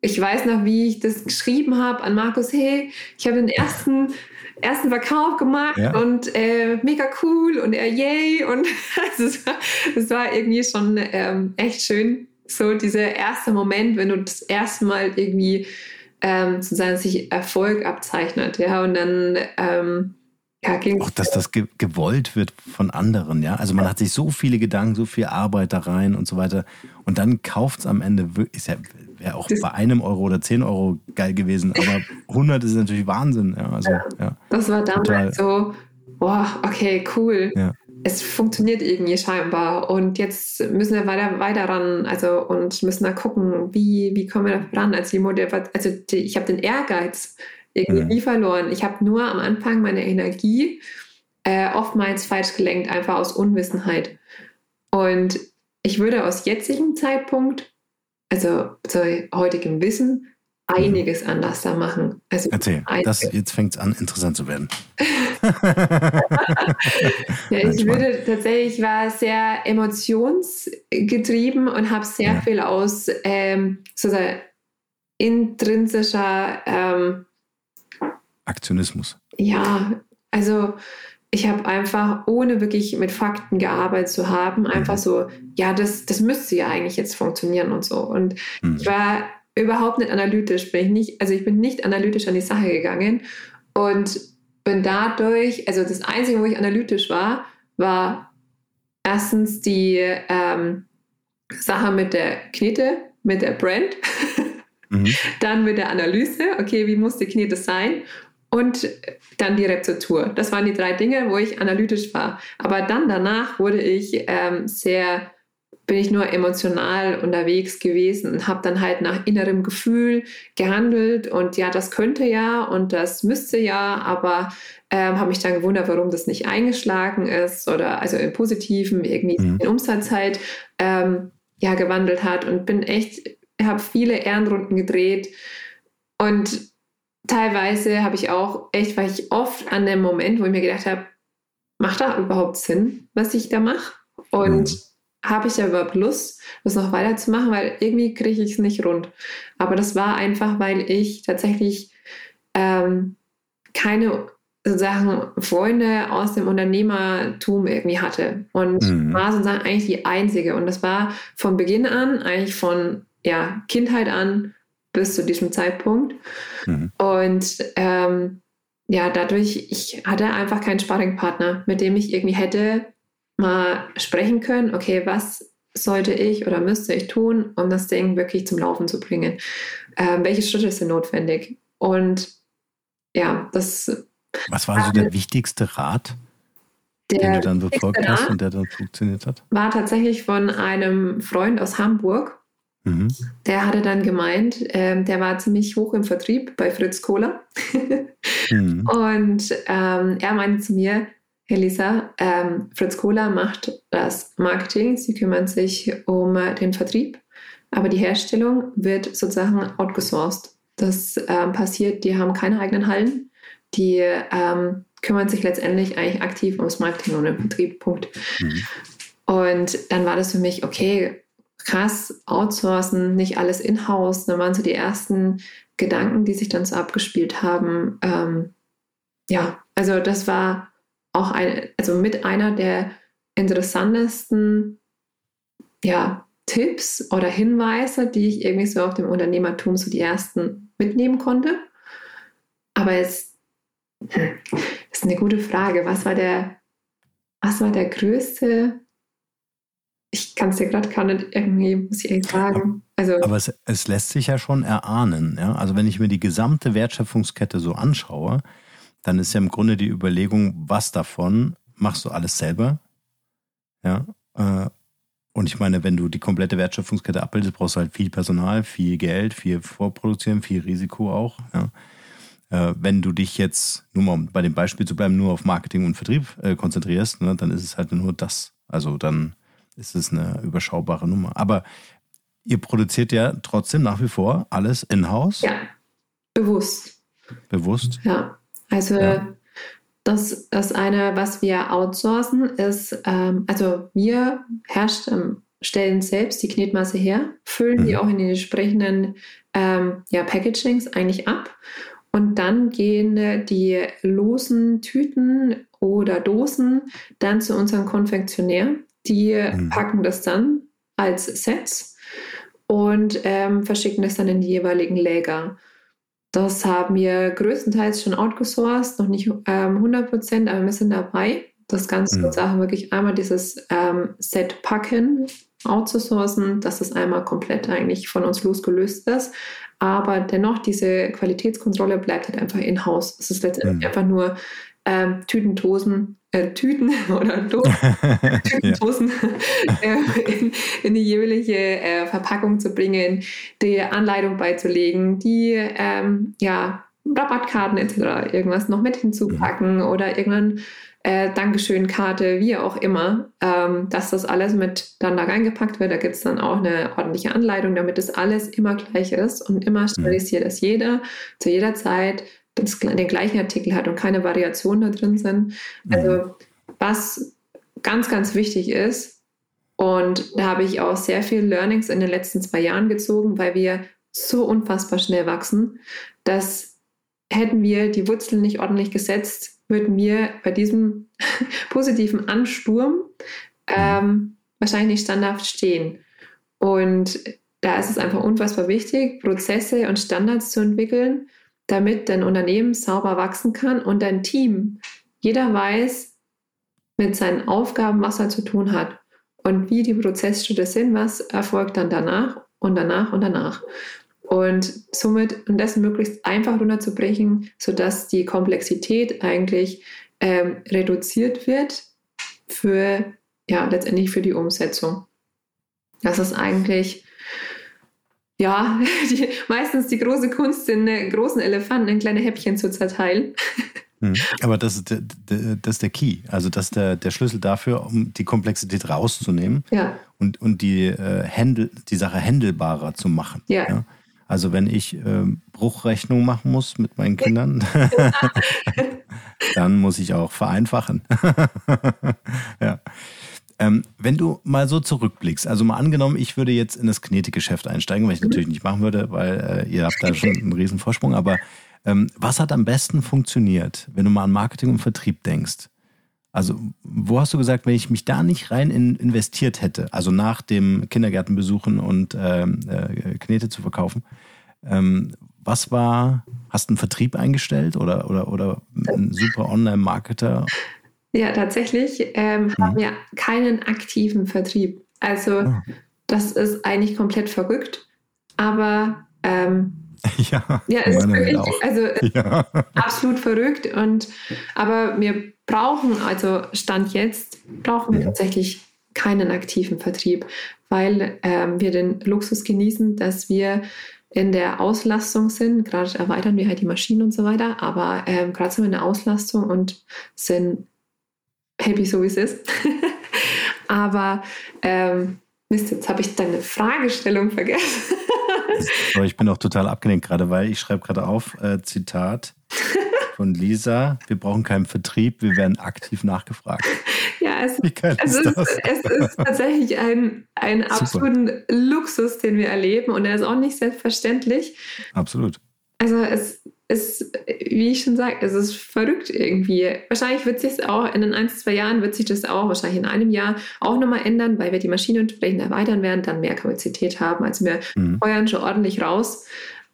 ich weiß noch, wie ich das geschrieben habe an Markus, hey, ich habe den ersten, ersten Verkauf gemacht ja. und äh, mega cool und er yay und also es, war, war irgendwie schon ähm, echt schön, so dieser erste Moment, wenn du das erste Mal irgendwie ähm, sozusagen sich Erfolg abzeichnet, ja, und dann ähm, ja, auch, dass das ge gewollt wird von anderen, ja. Also man hat sich so viele Gedanken, so viel Arbeit da rein und so weiter. Und dann kauft es am Ende, ist ja, wäre auch das bei einem Euro oder zehn Euro geil gewesen, aber 100 ist natürlich Wahnsinn, ja. Also, ja. Das war damals Total. so, boah, okay, cool. Ja es funktioniert irgendwie scheinbar. Und jetzt müssen wir weiter, weiter ran, also und müssen da gucken, wie, wie kommen wir da ran. Also, die also die, ich habe den Ehrgeiz irgendwie nie verloren. Ich habe nur am Anfang meine Energie äh, oftmals falsch gelenkt, einfach aus Unwissenheit. Und ich würde aus jetzigem Zeitpunkt, also zu heutigem Wissen, einiges mhm. anders da machen. Also Erzähl, das, jetzt fängt es an, interessant zu werden. ja, ich würde tatsächlich, war sehr emotionsgetrieben und habe sehr ja. viel aus ähm, sozusagen intrinsischer ähm, Aktionismus. Ja, also ich habe einfach, ohne wirklich mit Fakten gearbeitet zu haben, mhm. einfach so, ja, das, das müsste ja eigentlich jetzt funktionieren und so. Und mhm. ich war überhaupt nicht analytisch, bin ich nicht, also ich bin nicht analytisch an die Sache gegangen und bin dadurch, also das Einzige, wo ich analytisch war, war erstens die ähm, Sache mit der Knete, mit der Brand, mhm. dann mit der Analyse, okay, wie muss die Knete sein und dann die Rezeptur. Das waren die drei Dinge, wo ich analytisch war. Aber dann danach wurde ich ähm, sehr bin ich nur emotional unterwegs gewesen und habe dann halt nach innerem Gefühl gehandelt und ja, das könnte ja und das müsste ja, aber ähm, habe mich dann gewundert, warum das nicht eingeschlagen ist oder also im Positiven irgendwie mhm. in Umsatz halt ähm, ja gewandelt hat und bin echt, habe viele Ehrenrunden gedreht und teilweise habe ich auch echt, war ich oft an dem Moment, wo ich mir gedacht habe, macht da überhaupt Sinn, was ich da mache? Und mhm habe ich ja überhaupt Lust, das noch weiterzumachen, weil irgendwie kriege ich es nicht rund. Aber das war einfach, weil ich tatsächlich ähm, keine Sachen Freunde aus dem Unternehmertum irgendwie hatte und mhm. war sozusagen eigentlich die einzige und das war von Beginn an eigentlich von ja Kindheit an bis zu diesem Zeitpunkt mhm. und ähm, ja dadurch ich hatte einfach keinen Sparringpartner mit dem ich irgendwie hätte mal sprechen können, okay, was sollte ich oder müsste ich tun, um das Ding wirklich zum Laufen zu bringen? Ähm, welche Schritte sind notwendig? Und ja, das. Was war also der wichtigste Rat, den du dann befolgt hast und der dann funktioniert hat? War tatsächlich von einem Freund aus Hamburg. Mhm. Der hatte dann gemeint, ähm, der war ziemlich hoch im Vertrieb bei Fritz Kohler. mhm. Und ähm, er meinte zu mir, Hey Lisa, ähm, Fritz Kohler macht das Marketing, sie kümmern sich um den Vertrieb, aber die Herstellung wird sozusagen outgesourced. Das ähm, passiert, die haben keine eigenen Hallen, die ähm, kümmern sich letztendlich eigentlich aktiv ums Marketing und den Vertrieb. Punkt. Mhm. Und dann war das für mich, okay, krass, outsourcen, nicht alles in-house. Dann waren so die ersten Gedanken, die sich dann so abgespielt haben. Ähm, ja, also das war auch ein, also mit einer der interessantesten ja, Tipps oder Hinweise, die ich irgendwie so auf dem Unternehmertum so die ersten mitnehmen konnte. Aber es hm, ist eine gute Frage. Was war der, was war der größte? Ich kann es dir gerade gar nicht irgendwie, muss ich ehrlich sagen. Also, aber es, es lässt sich ja schon erahnen. Ja? Also wenn ich mir die gesamte Wertschöpfungskette so anschaue, dann ist ja im Grunde die Überlegung, was davon machst du alles selber? Ja. Äh, und ich meine, wenn du die komplette Wertschöpfungskette abbildest, brauchst du halt viel Personal, viel Geld, viel Vorproduzieren, viel Risiko auch. Ja. Äh, wenn du dich jetzt, nur mal um bei dem Beispiel zu bleiben, nur auf Marketing und Vertrieb äh, konzentrierst, ne, dann ist es halt nur das. Also dann ist es eine überschaubare Nummer. Aber ihr produziert ja trotzdem nach wie vor alles in-house? Ja, bewusst. Bewusst? Ja. Also ja. das, das eine, was wir outsourcen, ist, ähm, also wir herstellen, stellen selbst die Knetmasse her, füllen mhm. die auch in den entsprechenden ähm, ja, Packagings eigentlich ab. Und dann gehen die losen Tüten oder Dosen dann zu unserem Konfektionär. Die mhm. packen das dann als Sets und ähm, verschicken das dann in die jeweiligen Läger. Das haben wir größtenteils schon outgesourced, noch nicht ähm, 100 Prozent, aber wir sind dabei. Das Ganze mhm. Sache wirklich einmal dieses ähm, Set packen, outzusourcen, dass das einmal komplett eigentlich von uns losgelöst ist. Aber dennoch, diese Qualitätskontrolle bleibt halt einfach in-house. Es ist letztendlich mhm. einfach nur ähm, Tütentosen, äh, Tüten oder Dosen, Tütentosen äh, in, in, die jeweilige äh, Verpackung zu bringen, die Anleitung beizulegen, die ähm, ja, Rabattkarten etc. irgendwas noch mit hinzupacken mhm. oder irgendwann äh, Dankeschön-Karte, wie auch immer, ähm, dass das alles mit dann da reingepackt wird. Da gibt es dann auch eine ordentliche Anleitung, damit das alles immer gleich ist und immer mhm. sterilisiert, dass jeder zu jeder Zeit das, den gleichen Artikel hat und keine Variationen da drin sind. Also mhm. was ganz, ganz wichtig ist, und da habe ich auch sehr viel Learnings in den letzten zwei Jahren gezogen, weil wir so unfassbar schnell wachsen, dass hätten wir die Wurzeln nicht ordentlich gesetzt, würden wir bei diesem positiven Ansturm ähm, wahrscheinlich nicht standhaft stehen. Und da ist es einfach unfassbar wichtig, Prozesse und Standards zu entwickeln, damit dein Unternehmen sauber wachsen kann und dein Team, jeder weiß mit seinen Aufgaben, was er zu tun hat und wie die Prozessschritte sind, was erfolgt dann danach und danach und danach und somit und das möglichst einfach runterzubrechen, sodass die Komplexität eigentlich ähm, reduziert wird für ja letztendlich für die Umsetzung. Das ist eigentlich ja die, meistens die große Kunst, den großen Elefanten in kleine Häppchen zu zerteilen. Mhm. Aber das ist, der, das ist der Key, also das ist der, der Schlüssel dafür, um die Komplexität rauszunehmen ja. und, und die, äh, Händel, die Sache händelbarer zu machen. Ja. ja? Also wenn ich äh, Bruchrechnung machen muss mit meinen Kindern, dann muss ich auch vereinfachen. ja. Ähm, wenn du mal so zurückblickst, also mal angenommen, ich würde jetzt in das Knetikgeschäft einsteigen, was ich natürlich nicht machen würde, weil äh, ihr habt da schon einen riesen Vorsprung, aber ähm, was hat am besten funktioniert, wenn du mal an Marketing und Vertrieb denkst? Also, wo hast du gesagt, wenn ich mich da nicht rein in, investiert hätte, also nach dem Kindergärtenbesuchen und ähm, äh, Knete zu verkaufen, ähm, was war, hast du einen Vertrieb eingestellt oder, oder, oder einen super Online-Marketer? Ja, tatsächlich ähm, mhm. haben wir keinen aktiven Vertrieb. Also, oh. das ist eigentlich komplett verrückt, aber ähm, ja, ja ist wirklich, also ja. absolut verrückt. Und aber wir brauchen, also Stand jetzt, brauchen wir ja. tatsächlich keinen aktiven Vertrieb, weil ähm, wir den Luxus genießen, dass wir in der Auslastung sind. Gerade erweitern wir halt die Maschinen und so weiter, aber ähm, gerade sind wir in der Auslastung und sind happy so wie es ist. aber ähm, Mist, jetzt habe ich deine Fragestellung vergessen. Aber ich bin auch total abgelenkt gerade, weil ich schreibe gerade auf, äh, Zitat von Lisa, wir brauchen keinen Vertrieb, wir werden aktiv nachgefragt. Ja, es, es, ist, es ist, tatsächlich ein, ein absoluten Luxus, den wir erleben und er ist auch nicht selbstverständlich. Absolut. Also es ist, wie ich schon sage, es ist verrückt irgendwie. Wahrscheinlich wird sich auch in den ein, zwei Jahren wird sich das auch wahrscheinlich in einem Jahr auch nochmal ändern, weil wir die Maschine entsprechend erweitern werden, dann mehr Kapazität haben. Also wir mhm. feuern schon ordentlich raus.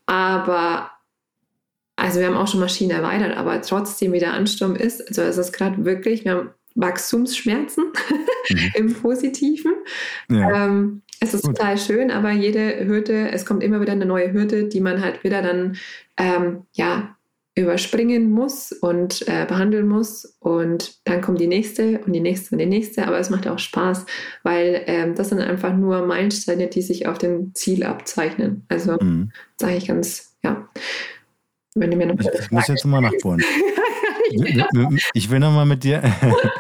Aber also wir haben auch schon Maschinen erweitert, aber trotzdem wie der Ansturm ist, also es ist gerade wirklich, wir haben Wachstumsschmerzen mhm. im Positiven. Ja. Ähm, es ist Gut. total schön, aber jede Hürde, es kommt immer wieder eine neue Hürde, die man halt wieder dann ähm, ja, überspringen muss und äh, behandeln muss. Und dann kommt die nächste und die nächste und die nächste. Aber es macht auch Spaß, weil ähm, das sind einfach nur Meilensteine, die sich auf dem Ziel abzeichnen. Also mhm. sage ich ganz, ja. Wenn du mir noch ich, ich muss jetzt mal nachbohren. ich will noch mal mit dir,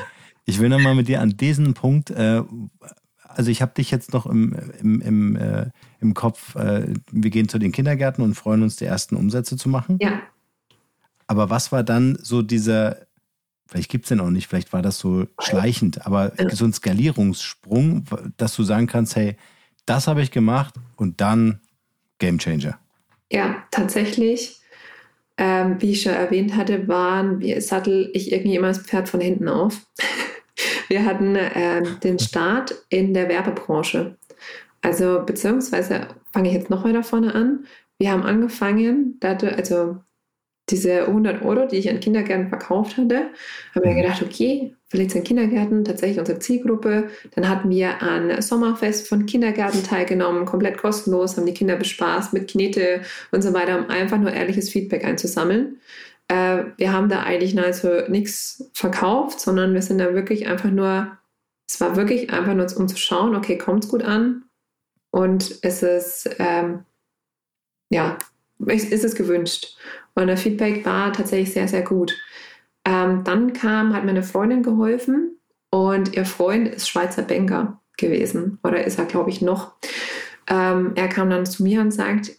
ich will noch mal mit dir an diesen Punkt, äh, also ich habe dich jetzt noch im, im, im, äh, im Kopf, äh, wir gehen zu den Kindergärten und freuen uns, die ersten Umsätze zu machen. Ja. Aber was war dann so dieser vielleicht gibt es den auch nicht, vielleicht war das so schleichend, aber ja. so ein Skalierungssprung, dass du sagen kannst, hey, das habe ich gemacht und dann Game Changer. Ja, tatsächlich. Ähm, wie ich schon erwähnt hatte, waren wir sattel ich irgendwie immer das Pferd von hinten auf. wir hatten äh, den Start in der Werbebranche. Also beziehungsweise fange ich jetzt noch weiter vorne an. Wir haben angefangen, also diese 100 Euro, die ich an Kindergärten verkauft hatte, haben wir mhm. gedacht, okay, vielleicht sind Kindergärten tatsächlich unsere Zielgruppe. Dann hatten wir an Sommerfest von Kindergärten teilgenommen, komplett kostenlos, haben die Kinder bespaßt mit Knete und so weiter, um einfach nur ehrliches Feedback einzusammeln. Äh, wir haben da eigentlich nahezu nichts verkauft, sondern wir sind da wirklich einfach nur, es war wirklich einfach nur, um zu schauen, okay, kommt es gut an? Und ist es, ähm, ja, ist es gewünscht? Und der Feedback war tatsächlich sehr, sehr gut. Ähm, dann kam, hat meine Freundin geholfen und ihr Freund ist Schweizer Banker gewesen oder ist er, glaube ich, noch. Ähm, er kam dann zu mir und sagt,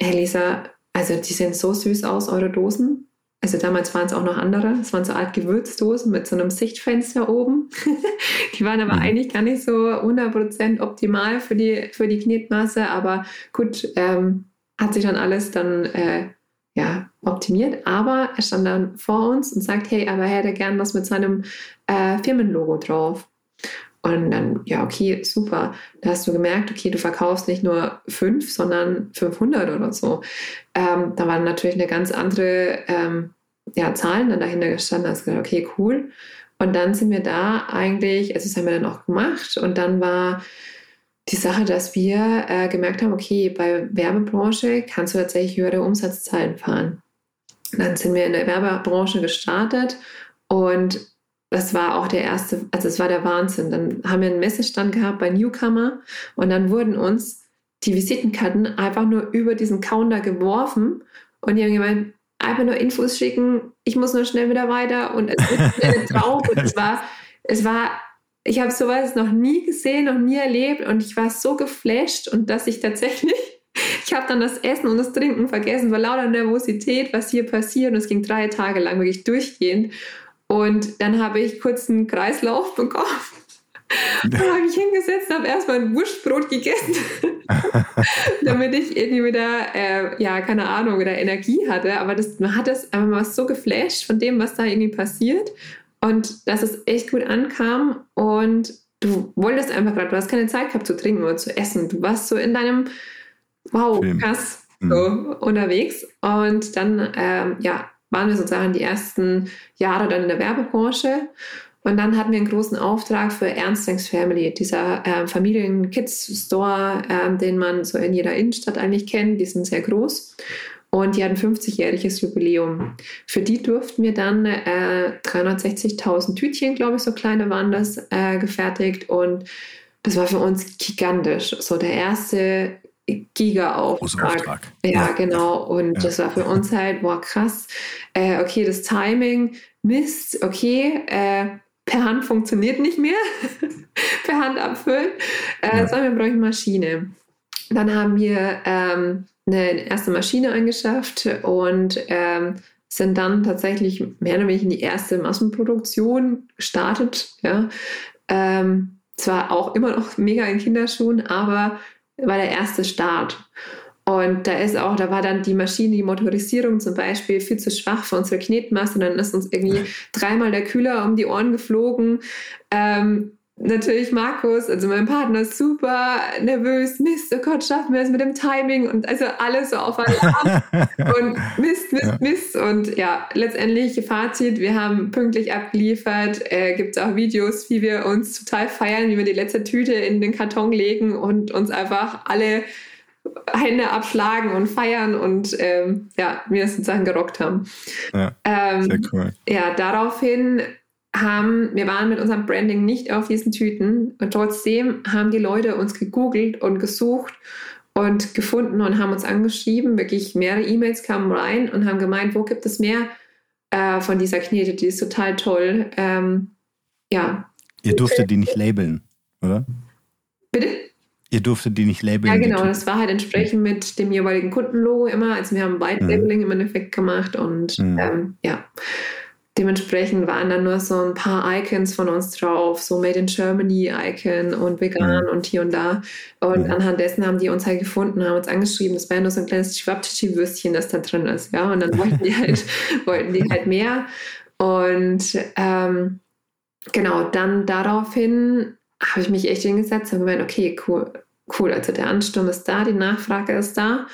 hey Lisa, also die sehen so süß aus, eure Dosen. Also damals waren es auch noch andere. Es waren so Art Gewürzdosen mit so einem Sichtfenster oben. die waren aber mhm. eigentlich gar nicht so 100% optimal für die, für die Knetmasse. Aber gut, ähm, hat sich dann alles dann äh, ja, optimiert. Aber er stand dann vor uns und sagt, hey, aber er hätte gern was mit seinem äh, Firmenlogo drauf. Und dann, ja, okay, super. Da hast du gemerkt, okay, du verkaufst nicht nur fünf, sondern 500 oder so. Ähm, da waren natürlich eine ganz andere ähm, ja, Zahlen dann dahinter gestanden. Da hast du gedacht, okay, cool. Und dann sind wir da eigentlich, also das haben wir dann auch gemacht. Und dann war die Sache, dass wir äh, gemerkt haben, okay, bei Werbebranche kannst du tatsächlich höhere Umsatzzahlen fahren. Dann sind wir in der Werbebranche gestartet und das war auch der erste, also es war der Wahnsinn. Dann haben wir einen Messestand gehabt bei Newcomer und dann wurden uns die Visitenkarten einfach nur über diesen Counter geworfen und die haben gemeint, einfach nur Infos schicken, ich muss nur schnell wieder weiter und es wird drauf und es war, es war ich habe sowas noch nie gesehen, noch nie erlebt und ich war so geflasht und dass ich tatsächlich, ich habe dann das Essen und das Trinken vergessen, vor lauter Nervosität, was hier passiert und es ging drei Tage lang wirklich durchgehend und dann habe ich kurz einen Kreislauf bekommen. Dann habe ich hingesetzt, habe erstmal ein Wurstbrot gegessen, damit ich irgendwie wieder, äh, ja, keine Ahnung, wieder Energie hatte. Aber das, man hat das einfach mal so geflasht von dem, was da irgendwie passiert und dass es echt gut ankam und du wolltest einfach gerade, du hast keine Zeit gehabt zu trinken oder zu essen. Du warst so in deinem Wow, Film. krass so mhm. unterwegs. Und dann ähm, ja, waren wir sozusagen die ersten Jahre dann in der Werbebranche. Und dann hatten wir einen großen Auftrag für Ernstings Family, dieser äh, Familien-Kids-Store, äh, den man so in jeder Innenstadt eigentlich kennt. Die sind sehr groß. Und die hatten 50-jähriges Jubiläum. Für die durften wir dann äh, 360.000 Tütchen, glaube ich, so kleine waren das, äh, gefertigt. Und das war für uns gigantisch. So der erste Giga-Auftrag. Ja, ja, genau. Und ja. das war für uns halt, boah, krass. Äh, okay, das Timing, Mist, okay. Äh, per Hand funktioniert nicht mehr. per Hand abfüllen. Äh, ja. Sondern wir brauchen Maschine. Dann haben wir ähm, eine erste Maschine angeschafft und ähm, sind dann tatsächlich mehr oder weniger in die erste Massenproduktion gestartet. Ja. Ähm, zwar auch immer noch mega in Kinderschuhen, aber war der erste Start. Und da ist auch, da war dann die Maschine, die Motorisierung zum Beispiel viel zu schwach für unsere Knetmasse. Dann ist uns irgendwie dreimal der Kühler um die Ohren geflogen. Ähm, natürlich Markus, also mein Partner, super nervös. Mist, oh Gott, schaffen wir es mit dem Timing und also alles so auf Alarm und Mist, Mist, ja. Mist. Und ja, letztendlich Fazit, wir haben pünktlich abgeliefert. Äh, Gibt es auch Videos, wie wir uns total feiern, wie wir die letzte Tüte in den Karton legen und uns einfach alle Hände abschlagen und feiern und ähm, ja, wir sozusagen gerockt haben. Ja, ähm, sehr cool. Ja, daraufhin haben, wir waren mit unserem Branding nicht auf diesen Tüten und trotzdem haben die Leute uns gegoogelt und gesucht und gefunden und haben uns angeschrieben. Wirklich mehrere E-Mails kamen rein und haben gemeint, wo gibt es mehr äh, von dieser Knete, die ist total toll. Ähm, ja. Ihr durftet die nicht labeln, oder? Bitte? Ihr durftet die nicht labeln. Ja, genau. Das war halt entsprechend mit dem jeweiligen Kundenlogo immer. Also wir haben White Labeling mhm. im Endeffekt gemacht und mhm. ähm, ja dementsprechend waren dann nur so ein paar Icons von uns drauf, so Made in Germany Icon und vegan mhm. und hier und da. Und mhm. anhand dessen haben die uns halt gefunden, haben uns angeschrieben, das war ja nur so ein kleines Schwapptischi-Würstchen, das da drin ist, ja. Und dann wollten die halt, wollten die halt mehr. Und ähm, genau, dann daraufhin habe ich mich echt hingesetzt und gemeint, okay, cool, cool, also der Ansturm ist da, die Nachfrage ist da.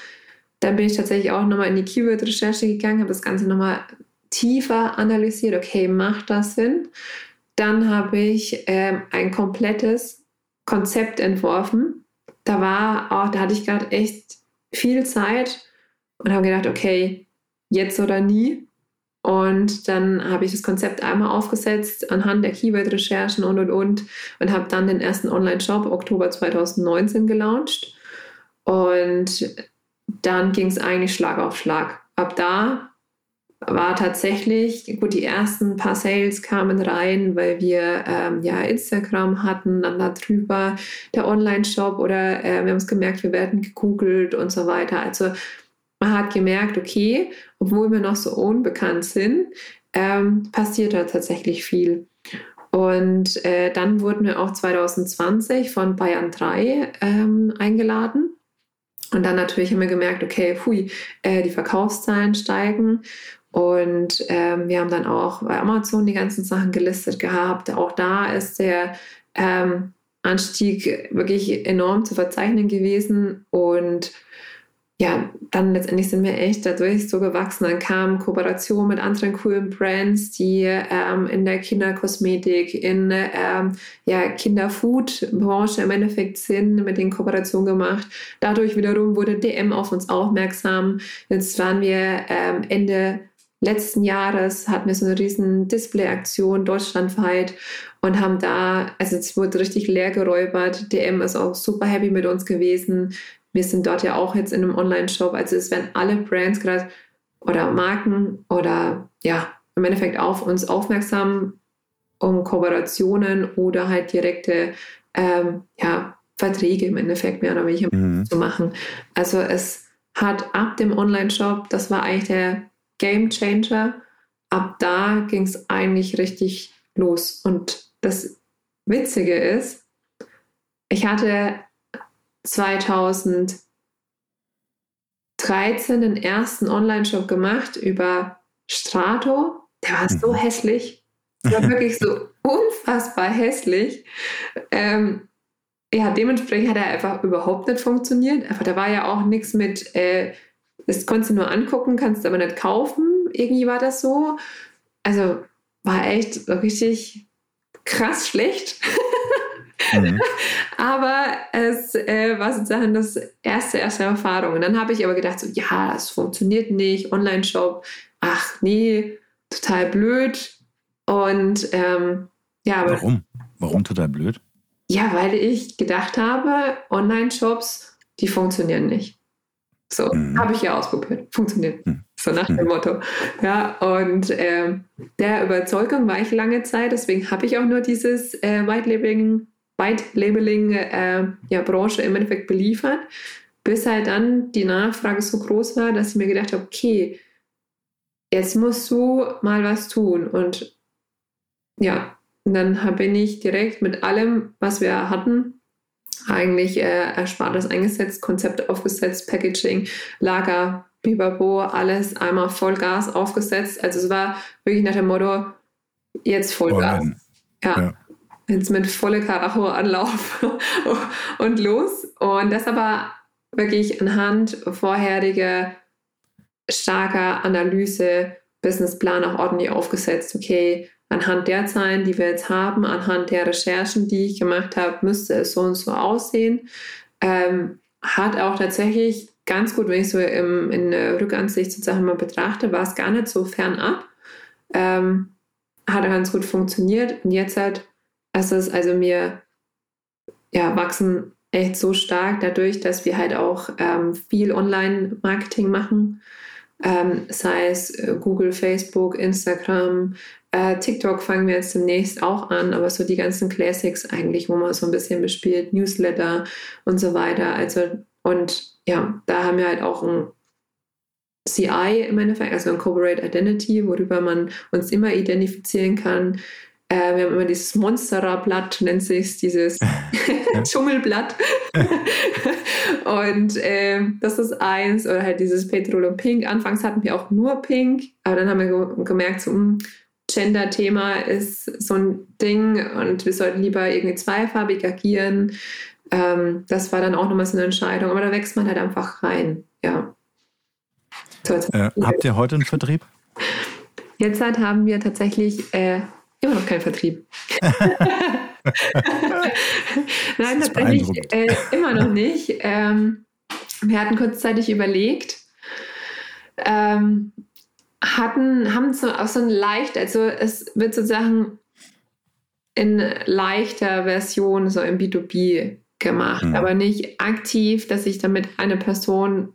Dann bin ich tatsächlich auch nochmal in die Keyword-Recherche gegangen, habe das Ganze nochmal tiefer analysiert, okay, macht das Sinn? Dann habe ich ähm, ein komplettes Konzept entworfen. Da war auch, da hatte ich gerade echt viel Zeit und habe gedacht, okay, jetzt oder nie. Und dann habe ich das Konzept einmal aufgesetzt anhand der Keyword-Recherchen und und und und habe dann den ersten Online-Shop Oktober 2019 gelauncht. Und dann ging es eigentlich Schlag auf Schlag. Ab da war tatsächlich, gut, die ersten paar Sales kamen rein, weil wir ähm, ja Instagram hatten, dann darüber der Online-Shop oder äh, wir haben es gemerkt, wir werden gegoogelt und so weiter. Also man hat gemerkt, okay, obwohl wir noch so unbekannt sind, ähm, passiert da tatsächlich viel. Und äh, dann wurden wir auch 2020 von Bayern 3 ähm, eingeladen. Und dann natürlich haben wir gemerkt, okay, hui, äh, die Verkaufszahlen steigen. Und ähm, wir haben dann auch bei Amazon die ganzen Sachen gelistet gehabt. Auch da ist der ähm, Anstieg wirklich enorm zu verzeichnen gewesen. Und ja, dann letztendlich sind wir echt dadurch so gewachsen. Dann kamen Kooperationen mit anderen coolen Brands, die ähm, in der Kinderkosmetik, in ähm, ja, Kinderfood-Branche im Endeffekt sind, mit den Kooperationen gemacht. Dadurch wiederum wurde DM auf uns aufmerksam. Jetzt waren wir ähm, Ende letzten Jahres hatten wir so eine riesen Display-Aktion deutschlandweit und haben da, also es wurde richtig leer geräubert. DM ist auch super happy mit uns gewesen. Wir sind dort ja auch jetzt in einem Online-Shop. Also es werden alle Brands gerade oder Marken oder ja, im Endeffekt auf uns aufmerksam, um Kooperationen oder halt direkte ähm, ja, Verträge im Endeffekt mehr oder weniger mhm. zu machen. Also es hat ab dem Online-Shop, das war eigentlich der Game Changer. Ab da ging es eigentlich richtig los. Und das Witzige ist, ich hatte 2013 den ersten Online-Shop gemacht über Strato. Der war so mhm. hässlich. Der war wirklich so unfassbar hässlich. Ähm, ja, dementsprechend hat er einfach überhaupt nicht funktioniert. Aber da war ja auch nichts mit äh, das konntest du nur angucken, kannst aber nicht kaufen. Irgendwie war das so. Also war echt richtig krass schlecht. Mhm. aber es äh, war sozusagen das erste, erste Erfahrung. Und dann habe ich aber gedacht, so, ja, das funktioniert nicht, Online-Shop, ach nee, total blöd. Und ähm, ja, aber. Warum? Warum total blöd? Ja, weil ich gedacht habe, Online-Shops, die funktionieren nicht. So, mhm. habe ich ja ausprobiert. Funktioniert. Mhm. So nach dem mhm. Motto. Ja, und äh, der Überzeugung war ich lange Zeit, deswegen habe ich auch nur dieses äh, White Labeling, White Labeling äh, ja, Branche im Endeffekt beliefert, bis halt dann die Nachfrage so groß war, dass ich mir gedacht habe, okay, jetzt musst du mal was tun. Und ja, dann bin ich direkt mit allem, was wir hatten, eigentlich äh, Erspartes eingesetzt, Konzepte aufgesetzt, Packaging, Lager, Bibabo, alles einmal Vollgas aufgesetzt. Also es war wirklich nach dem Motto, jetzt Vollgas. Oh ja. ja. Jetzt mit volle Karacho Anlauf und los. Und das aber wirklich anhand vorheriger starker Analyse, Businessplan auch ordentlich aufgesetzt. Okay, anhand der Zahlen, die wir jetzt haben, anhand der Recherchen, die ich gemacht habe, müsste es so und so aussehen. Ähm, hat auch tatsächlich ganz gut, wenn ich so im, in der Rückansicht sozusagen mal betrachte, war es gar nicht so fernab. Ähm, hat ganz gut funktioniert. Und jetzt hat es ist also mir ja, wachsen echt so stark dadurch, dass wir halt auch ähm, viel Online-Marketing machen. Ähm, sei es äh, Google, Facebook, Instagram, äh, TikTok fangen wir jetzt demnächst auch an, aber so die ganzen Classics eigentlich, wo man so ein bisschen bespielt, Newsletter und so weiter. Also, und ja, da haben wir halt auch ein CI im Endeffekt, also ein Corporate Identity, worüber man uns immer identifizieren kann. Äh, wir haben immer dieses Monsterer-Blatt, nennt sich dieses Dschungelblatt. und äh, das ist eins, oder halt dieses Petroleum Pink. Anfangs hatten wir auch nur Pink, aber dann haben wir gemerkt, so, hm, Gender-Thema ist so ein Ding und wir sollten lieber irgendwie zweifarbig agieren. Ähm, das war dann auch nochmal so eine Entscheidung, aber da wächst man halt einfach rein, ja. Äh, habt ihr heute einen Vertrieb? Jetzt haben wir tatsächlich äh, immer noch keinen Vertrieb. Nein, tatsächlich äh, immer noch nicht. Ähm, wir hatten kurzzeitig überlegt, ähm, hatten, haben so auch so ein leicht, also es wird sozusagen in leichter Version so im B2B gemacht, mhm. aber nicht aktiv, dass ich damit eine Person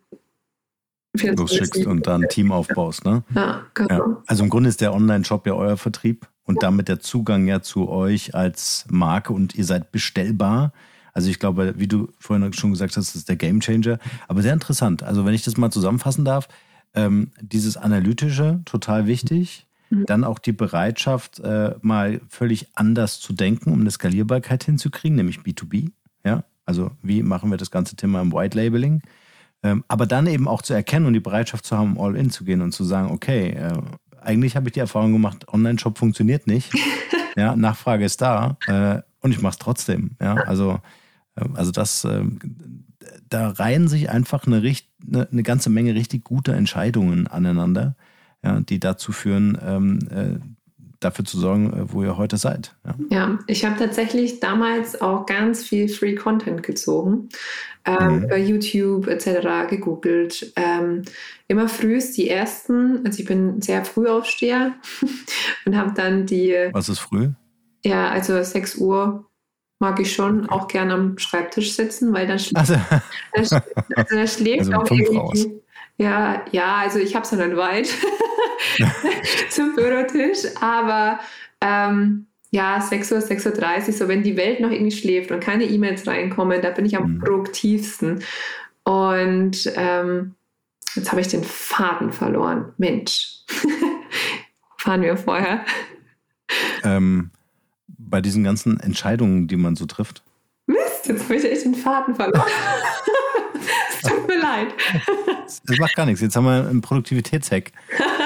losschickst und dann ein Team aufbaust. Ne? Ja, genau. Ja. Also im Grunde ist der Online-Shop ja euer Vertrieb und damit der Zugang ja zu euch als Marke und ihr seid bestellbar. Also ich glaube, wie du vorhin schon gesagt hast, das ist der Gamechanger. Aber sehr interessant. Also wenn ich das mal zusammenfassen darf, ähm, dieses Analytische, total wichtig. Mhm. Dann auch die Bereitschaft, äh, mal völlig anders zu denken, um eine Skalierbarkeit hinzukriegen, nämlich B2B. Ja, also wie machen wir das ganze Thema im White Labeling? Ähm, aber dann eben auch zu erkennen und die Bereitschaft zu haben, all in zu gehen und zu sagen, okay, äh, eigentlich habe ich die Erfahrung gemacht, Online-Shop funktioniert nicht. ja, Nachfrage ist da äh, und ich mache es trotzdem. Ja, also, äh, also das, äh, da reihen sich einfach eine, eine, eine, ganze Menge richtig guter Entscheidungen aneinander, ja, die dazu führen, ähm, äh, dafür zu sorgen, äh, wo ihr heute seid. Ja, ja ich habe tatsächlich damals auch ganz viel Free Content gezogen, ähm, mhm. über YouTube etc. gegoogelt. Ähm, immer frühst die ersten, also ich bin sehr früh aufsteher und habe dann die. Was ist früh? Ja, also 6 Uhr mag ich schon okay. auch gerne am Schreibtisch sitzen, weil dann, schläft, also, also dann schläft also auch irgendwie. Ja, ja, also ich habe es dann weit zum Bürotisch, aber ähm, ja, 6 Uhr, 6.30 Uhr, so wenn die Welt noch irgendwie schläft und keine E-Mails reinkommen, da bin ich am mhm. produktivsten. Und ähm, jetzt habe ich den Faden verloren. Mensch, fahren wir vorher. Ähm, bei diesen ganzen Entscheidungen, die man so trifft. Mist, jetzt habe ich echt den Faden verloren. tut mir leid. Das macht gar nichts. Jetzt haben wir einen Produktivitätshack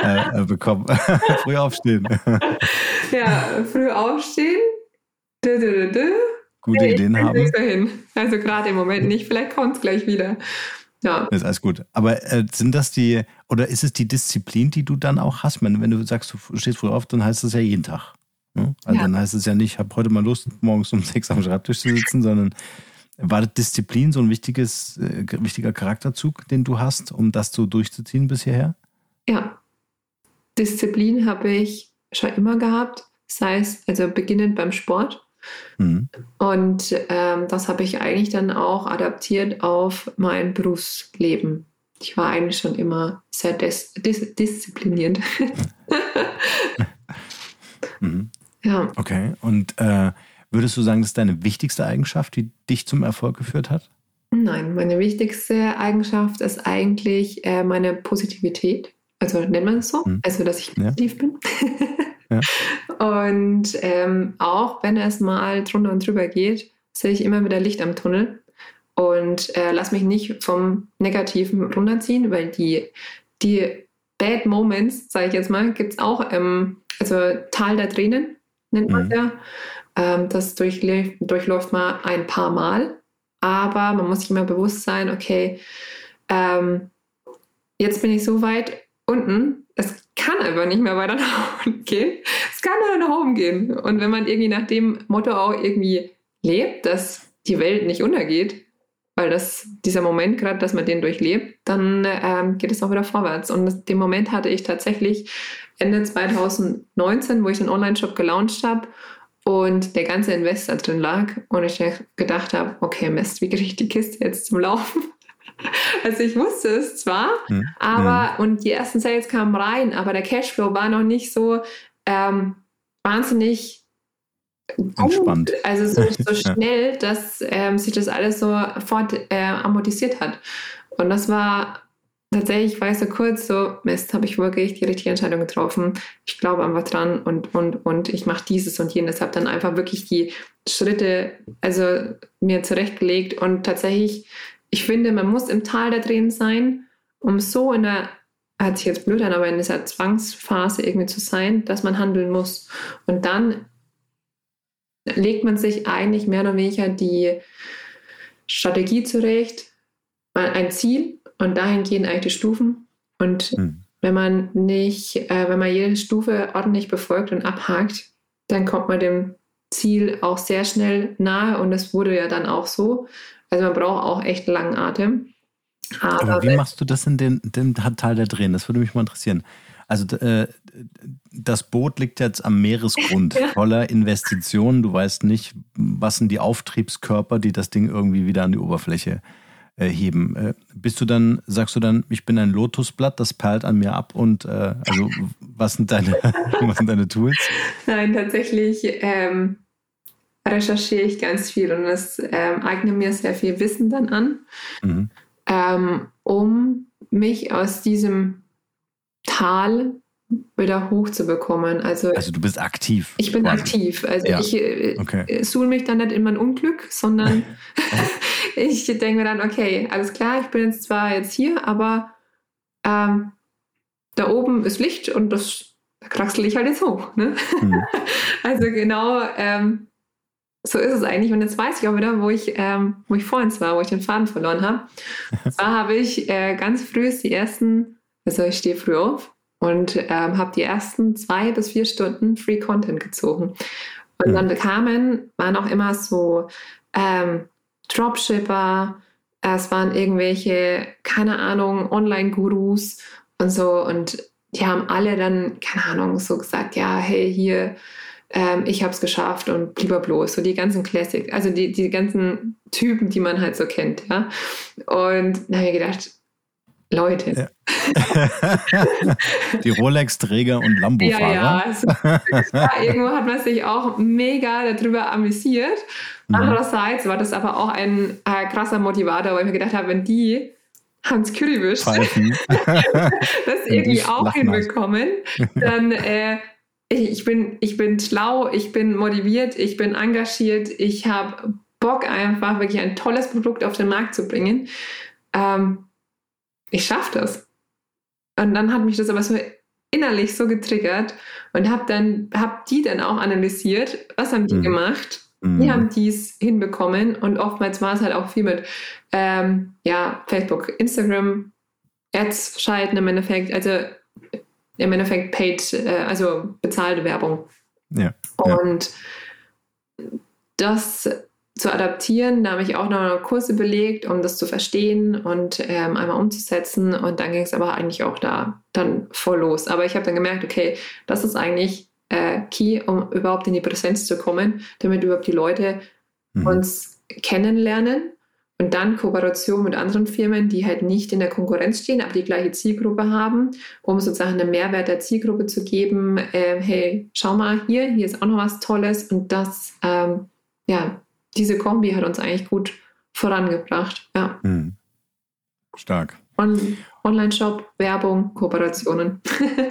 äh, äh bekommen. früh aufstehen. ja, früh aufstehen. Dö, dö, dö, Gute hey, Ideen haben. Dahin. Also gerade im Moment nicht. Vielleicht kommt es gleich wieder. Ja. Ist alles gut. Aber äh, sind das die, oder ist es die Disziplin, die du dann auch hast? Wenn, wenn du sagst, du stehst früh auf, dann heißt das ja jeden Tag. Ne? Also ja. dann heißt es ja nicht, ich habe heute mal Lust, morgens um sechs am Schreibtisch zu sitzen, sondern war Disziplin so ein wichtiges, äh, wichtiger Charakterzug, den du hast, um das so durchzuziehen bis hierher? Ja. Disziplin habe ich schon immer gehabt, sei es also beginnend beim Sport. Mhm. Und ähm, das habe ich eigentlich dann auch adaptiert auf mein Berufsleben. Ich war eigentlich schon immer sehr dis dis diszipliniert. mhm. Ja. Okay. Und äh, würdest du sagen, das ist deine wichtigste Eigenschaft, die dich zum Erfolg geführt hat? Nein, meine wichtigste Eigenschaft ist eigentlich äh, meine Positivität. Also nennt man es so, mhm. also dass ich positiv ja. bin. ja. Und ähm, auch wenn es mal drunter und drüber geht, sehe ich immer wieder Licht am Tunnel und äh, lass mich nicht vom Negativen runterziehen, weil die, die Bad Moments, sage ich jetzt mal, gibt es auch im also Tal der Tränen nennt man mhm. ja. Ähm, das durchläuft man ein paar Mal, aber man muss sich immer bewusst sein, okay, ähm, jetzt bin ich so weit unten, es kann einfach nicht mehr weiter nach unten gehen. Es kann nur nach oben gehen. Und wenn man irgendwie nach dem Motto auch irgendwie lebt, dass die Welt nicht untergeht, weil das dieser Moment gerade, dass man den durchlebt, dann ähm, geht es auch wieder vorwärts. Und den Moment hatte ich tatsächlich Ende 2019, wo ich den Online-Shop gelauncht habe und der ganze Investor drin lag und ich gedacht habe, okay, Mist, wie kriege ich die Kiste jetzt zum Laufen? Also ich wusste es zwar, hm. aber hm. und die ersten Sales kamen rein, aber der Cashflow war noch nicht so ähm, wahnsinnig Entspannt. also so, so schnell, dass ähm, sich das alles so fort äh, amortisiert hat. Und das war tatsächlich war ich so kurz so, Mist, habe ich wirklich die richtige Entscheidung getroffen. Ich glaube einfach dran und, und, und ich mache dieses und jenes. Habe dann einfach wirklich die Schritte, also mir zurechtgelegt und tatsächlich, ich finde, man muss im Tal da drin sein, um so in der, hört sich jetzt blöd an, aber in dieser Zwangsphase irgendwie zu sein, dass man handeln muss. Und dann legt man sich eigentlich mehr oder weniger die Strategie zurecht, ein Ziel und dahin gehen eigentlich die Stufen. Und mhm. wenn man nicht, äh, wenn man jede Stufe ordentlich befolgt und abhakt, dann kommt man dem Ziel auch sehr schnell nahe und es wurde ja dann auch so. Also man braucht auch echt langen Atem. Aber, Aber wie machst du das in dem, dem Teil der Drehen? Das würde mich mal interessieren. Also äh, das Boot liegt jetzt am Meeresgrund voller Investitionen. Du weißt nicht, was sind die Auftriebskörper, die das Ding irgendwie wieder an die Oberfläche äh, heben. Äh, bist du dann, sagst du dann, ich bin ein Lotusblatt, das perlt an mir ab und äh, also was sind deine, was sind deine Tools? Nein, tatsächlich ähm, recherchiere ich ganz viel und das ähm, eigne mir sehr viel Wissen dann an, mhm. ähm, um mich aus diesem Tal wieder hochzubekommen. Also, also du bist aktiv. Ich bin quasi. aktiv. Also ja. ich äh, okay. suhl mich dann nicht in mein Unglück, sondern ich denke mir dann, okay, alles klar, ich bin jetzt zwar jetzt hier, aber ähm, da oben ist Licht und das da kraxel ich halt jetzt hoch. Ne? Mhm. also genau ähm, so ist es eigentlich. Und jetzt weiß ich auch wieder, wo ich, ähm, wo ich vorhin war, wo ich den Faden verloren habe. Zwar habe ich äh, ganz früh die ersten also ich stehe früh auf und ähm, habe die ersten zwei bis vier Stunden Free Content gezogen. Und mhm. dann kamen, waren auch immer so ähm, Dropshipper, es waren irgendwelche, keine Ahnung, Online-Gurus und so. Und die haben alle dann, keine Ahnung, so gesagt, ja, hey, hier, ähm, ich habe es geschafft und lieber bloß. So die ganzen Classics, also die, die ganzen Typen, die man halt so kennt, ja. Und da habe ich gedacht, Leute. Ja. Die Rolex-Träger und Lambo-Fahrer. Ja, ja. Also, ja, irgendwo hat man sich auch mega darüber amüsiert. Mhm. Andererseits war das aber auch ein äh, krasser Motivator, weil ich mir gedacht habe, wenn die Hans Küriwisch das irgendwie auch hinbekommen, dann äh, ich, bin, ich bin schlau, ich bin motiviert, ich bin engagiert, ich habe Bock einfach wirklich ein tolles Produkt auf den Markt zu bringen. Ähm, ich schaffe das. Und dann hat mich das aber so innerlich so getriggert und habe dann hab die dann auch analysiert, was haben die mhm. gemacht, mhm. wie haben die es hinbekommen und oftmals war es halt auch viel mit ähm, ja, Facebook, Instagram, Ads schalten im Endeffekt, also im Endeffekt paid, äh, also bezahlte Werbung. Ja. Und ja. das zu adaptieren. Da habe ich auch noch Kurse belegt, um das zu verstehen und ähm, einmal umzusetzen. Und dann ging es aber eigentlich auch da dann voll los. Aber ich habe dann gemerkt, okay, das ist eigentlich äh, key, um überhaupt in die Präsenz zu kommen, damit überhaupt die Leute mhm. uns kennenlernen. Und dann Kooperation mit anderen Firmen, die halt nicht in der Konkurrenz stehen, aber die gleiche Zielgruppe haben, um sozusagen einen Mehrwert der Zielgruppe zu geben. Äh, hey, schau mal hier, hier ist auch noch was Tolles und das ähm, ja, diese Kombi hat uns eigentlich gut vorangebracht. Ja. Mhm. Stark. On Online-Shop, Werbung, Kooperationen.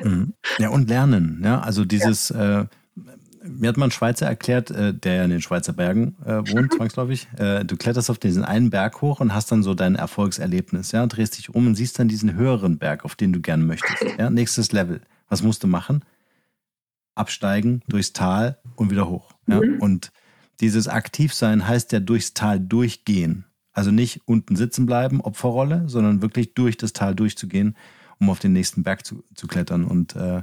mhm. Ja, und Lernen. Ja? Also dieses, ja. äh, mir hat mal ein Schweizer erklärt, äh, der ja in den Schweizer Bergen äh, wohnt, zwangsläufig. Äh, du kletterst auf diesen einen Berg hoch und hast dann so dein Erfolgserlebnis, ja, drehst dich um und siehst dann diesen höheren Berg, auf den du gerne möchtest. Ja? Nächstes Level. Was musst du machen? Absteigen durchs Tal und wieder hoch. Ja? Mhm. Und dieses Aktivsein heißt ja durchs Tal durchgehen. Also nicht unten sitzen bleiben, Opferrolle, sondern wirklich durch das Tal durchzugehen, um auf den nächsten Berg zu, zu klettern. Und äh,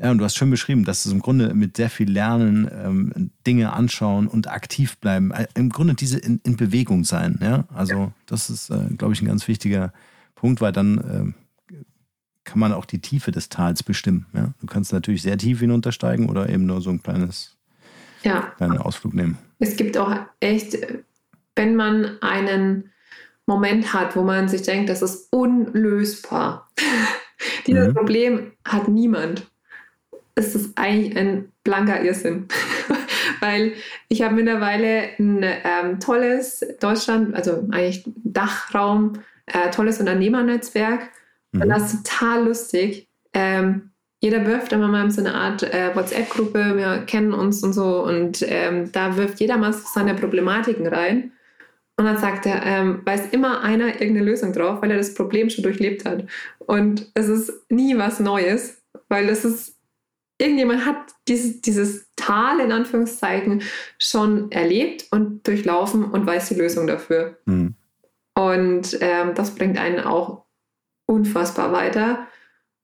ja, und du hast schön beschrieben, dass es im Grunde mit sehr viel Lernen, ähm, Dinge anschauen und aktiv bleiben, äh, im Grunde diese in, in, Bewegung sein. Ja? Also das ist, äh, glaube ich, ein ganz wichtiger Punkt, weil dann äh, kann man auch die Tiefe des Tals bestimmen. Ja? Du kannst natürlich sehr tief hinuntersteigen oder eben nur so ein kleines ja. einen Ausflug nehmen. Es gibt auch echt, wenn man einen Moment hat, wo man sich denkt, das ist unlösbar. Dieses mhm. Problem hat niemand. Es ist eigentlich ein blanker Irrsinn. Weil ich habe mittlerweile ein ähm, tolles Deutschland, also eigentlich Dachraum, äh, tolles Unternehmernetzwerk Mhm. Und das ist total lustig. Ähm, jeder wirft immer mal in so eine Art äh, WhatsApp-Gruppe, wir kennen uns und so, und ähm, da wirft jeder mal seine Problematiken rein. Und dann sagt er, ähm, weiß immer einer irgendeine Lösung drauf, weil er das Problem schon durchlebt hat. Und es ist nie was Neues, weil es ist, irgendjemand hat dieses, dieses Tal in Anführungszeichen schon erlebt und durchlaufen und weiß die Lösung dafür. Mhm. Und ähm, das bringt einen auch unfassbar weiter.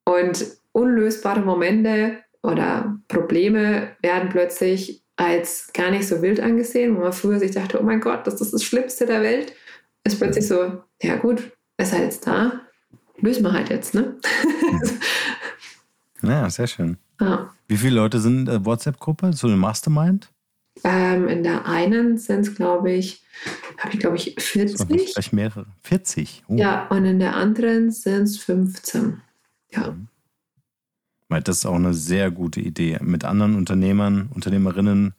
Und unlösbare Momente oder Probleme werden plötzlich als gar nicht so wild angesehen, wo man früher sich dachte, oh mein Gott, das ist das Schlimmste der Welt, ist plötzlich so, ja gut, ist halt jetzt da, lösen wir halt jetzt, ne? ja, sehr schön. Ja. Wie viele Leute sind in der WhatsApp-Gruppe, so eine Mastermind? Ähm, in der einen sind es, glaube ich, habe ich, glaube ich, 40. So, vielleicht mehrere. 40? Oh. Ja, und in der anderen sind es 15. Ja. Mhm. Das ist auch eine sehr gute Idee, mit anderen Unternehmern, Unternehmerinnen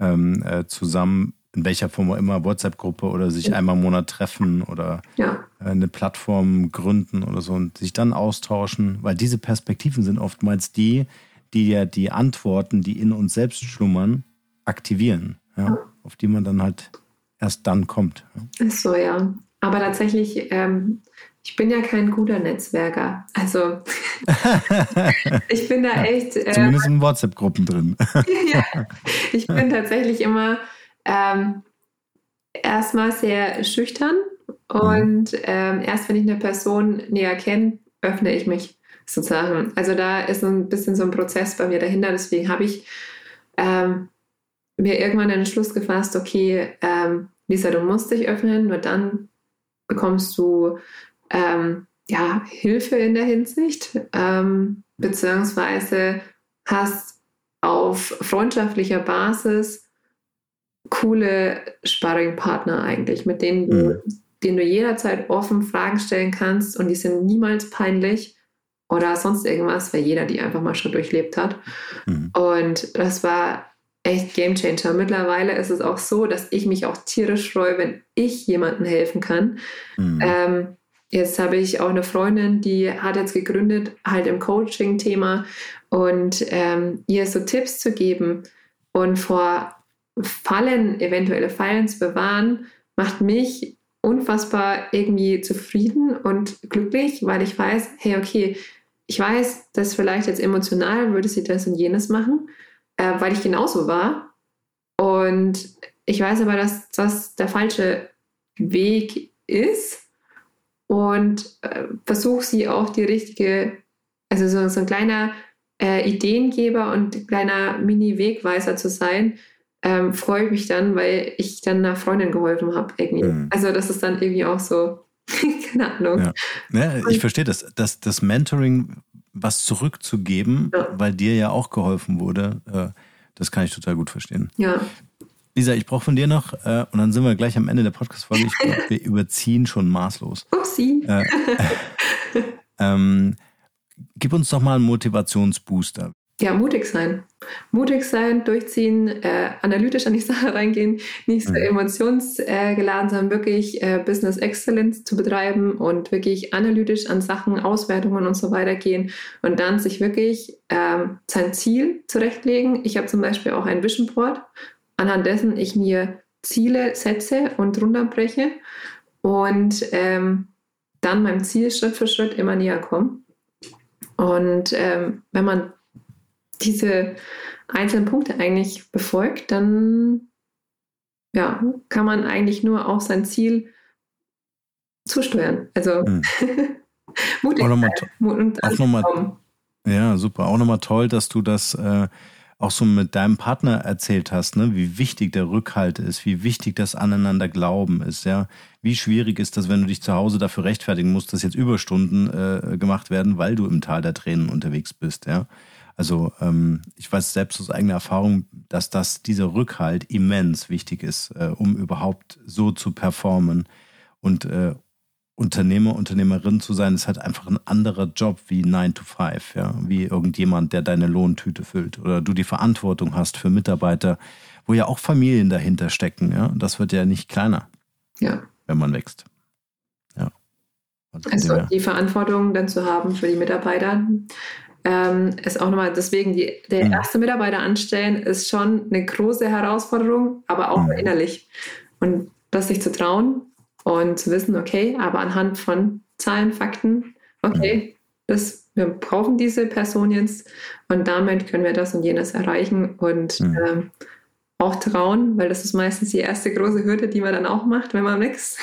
ähm, äh, zusammen, in welcher Form auch immer, WhatsApp-Gruppe oder sich ja. einmal im Monat treffen oder ja. äh, eine Plattform gründen oder so und sich dann austauschen, weil diese Perspektiven sind oftmals die, die ja die Antworten, die in uns selbst schlummern, aktivieren, ja, auf die man dann halt erst dann kommt. Ist so, ja. Aber tatsächlich, ähm, ich bin ja kein guter Netzwerker. Also ich bin da echt. Äh, Zumindest in WhatsApp-Gruppen drin. ja, ich bin tatsächlich immer ähm, erstmal sehr schüchtern und mhm. ähm, erst wenn ich eine Person näher kenne, öffne ich mich sozusagen. Also da ist ein bisschen so ein Prozess bei mir dahinter. Deswegen habe ich ähm, mir irgendwann den Entschluss gefasst, okay, ähm, Lisa, du musst dich öffnen, nur dann bekommst du ähm, ja, Hilfe in der Hinsicht, ähm, beziehungsweise hast auf freundschaftlicher Basis coole Sparringpartner eigentlich, mit denen du, mhm. denen du jederzeit offen Fragen stellen kannst und die sind niemals peinlich oder sonst irgendwas, weil jeder die einfach mal schon durchlebt hat. Mhm. Und das war echt Game Changer. Mittlerweile ist es auch so, dass ich mich auch tierisch freue, wenn ich jemandem helfen kann. Mhm. Ähm, jetzt habe ich auch eine Freundin, die hat jetzt gegründet, halt im Coaching-Thema und ähm, ihr so Tipps zu geben und vor Fallen, eventuelle Fallen zu bewahren, macht mich unfassbar irgendwie zufrieden und glücklich, weil ich weiß, hey, okay, ich weiß, dass vielleicht jetzt emotional würde sie das und jenes machen, äh, weil ich genauso war. Und ich weiß aber, dass das der falsche Weg ist und äh, versuche sie auch die richtige, also so, so ein kleiner äh, Ideengeber und kleiner Mini-Wegweiser zu sein, ähm, freue ich mich dann, weil ich dann einer Freundin geholfen habe. Mhm. Also das ist dann irgendwie auch so, keine Ahnung. Ja. ja ich verstehe das, das, das Mentoring was zurückzugeben, ja. weil dir ja auch geholfen wurde. Äh, das kann ich total gut verstehen. Ja. Lisa, ich brauche von dir noch, äh, und dann sind wir gleich am Ende der Podcast-Folge. Ich glaube, wir überziehen schon maßlos. Upsi. Äh, ähm, gib uns doch mal einen Motivationsbooster. Ja, mutig sein. Mutig sein, durchziehen, äh, analytisch an die Sache reingehen, nicht so mhm. emotionsgeladen, sondern wirklich äh, Business Excellence zu betreiben und wirklich analytisch an Sachen, Auswertungen und so weiter gehen und dann sich wirklich ähm, sein Ziel zurechtlegen. Ich habe zum Beispiel auch ein Vision Board, anhand dessen ich mir Ziele setze und runterbreche und ähm, dann meinem Ziel Schritt für Schritt immer näher komme. Und ähm, wenn man diese einzelnen Punkte eigentlich befolgt, dann ja, kann man eigentlich nur auf sein Ziel zusteuern. Also mhm. mutig auch sein, und auch nochmal, Ja, super. Auch nochmal toll, dass du das äh, auch so mit deinem Partner erzählt hast, ne? wie wichtig der Rückhalt ist, wie wichtig das Aneinander Glauben ist, ja. Wie schwierig ist das, wenn du dich zu Hause dafür rechtfertigen musst, dass jetzt Überstunden äh, gemacht werden, weil du im Tal der Tränen unterwegs bist, ja. Also ähm, ich weiß selbst aus eigener Erfahrung, dass das dieser Rückhalt immens wichtig ist, äh, um überhaupt so zu performen. Und äh, Unternehmer, Unternehmerin zu sein, ist halt einfach ein anderer Job wie 9 to 5, ja, wie irgendjemand, der deine Lohntüte füllt oder du die Verantwortung hast für Mitarbeiter, wo ja auch Familien dahinter stecken, ja. Das wird ja nicht kleiner, ja. wenn man wächst. Ja. Also die Verantwortung dann zu haben für die Mitarbeiter ähm, ist auch nochmal, deswegen die, der mhm. erste Mitarbeiter anstellen ist schon eine große Herausforderung, aber auch mhm. innerlich. Und das sich zu trauen und zu wissen, okay, aber anhand von Zahlen, Fakten, okay, das, wir brauchen diese Person jetzt und damit können wir das und jenes erreichen und mhm. ähm, auch trauen, weil das ist meistens die erste große Hürde, die man dann auch macht, wenn man nichts,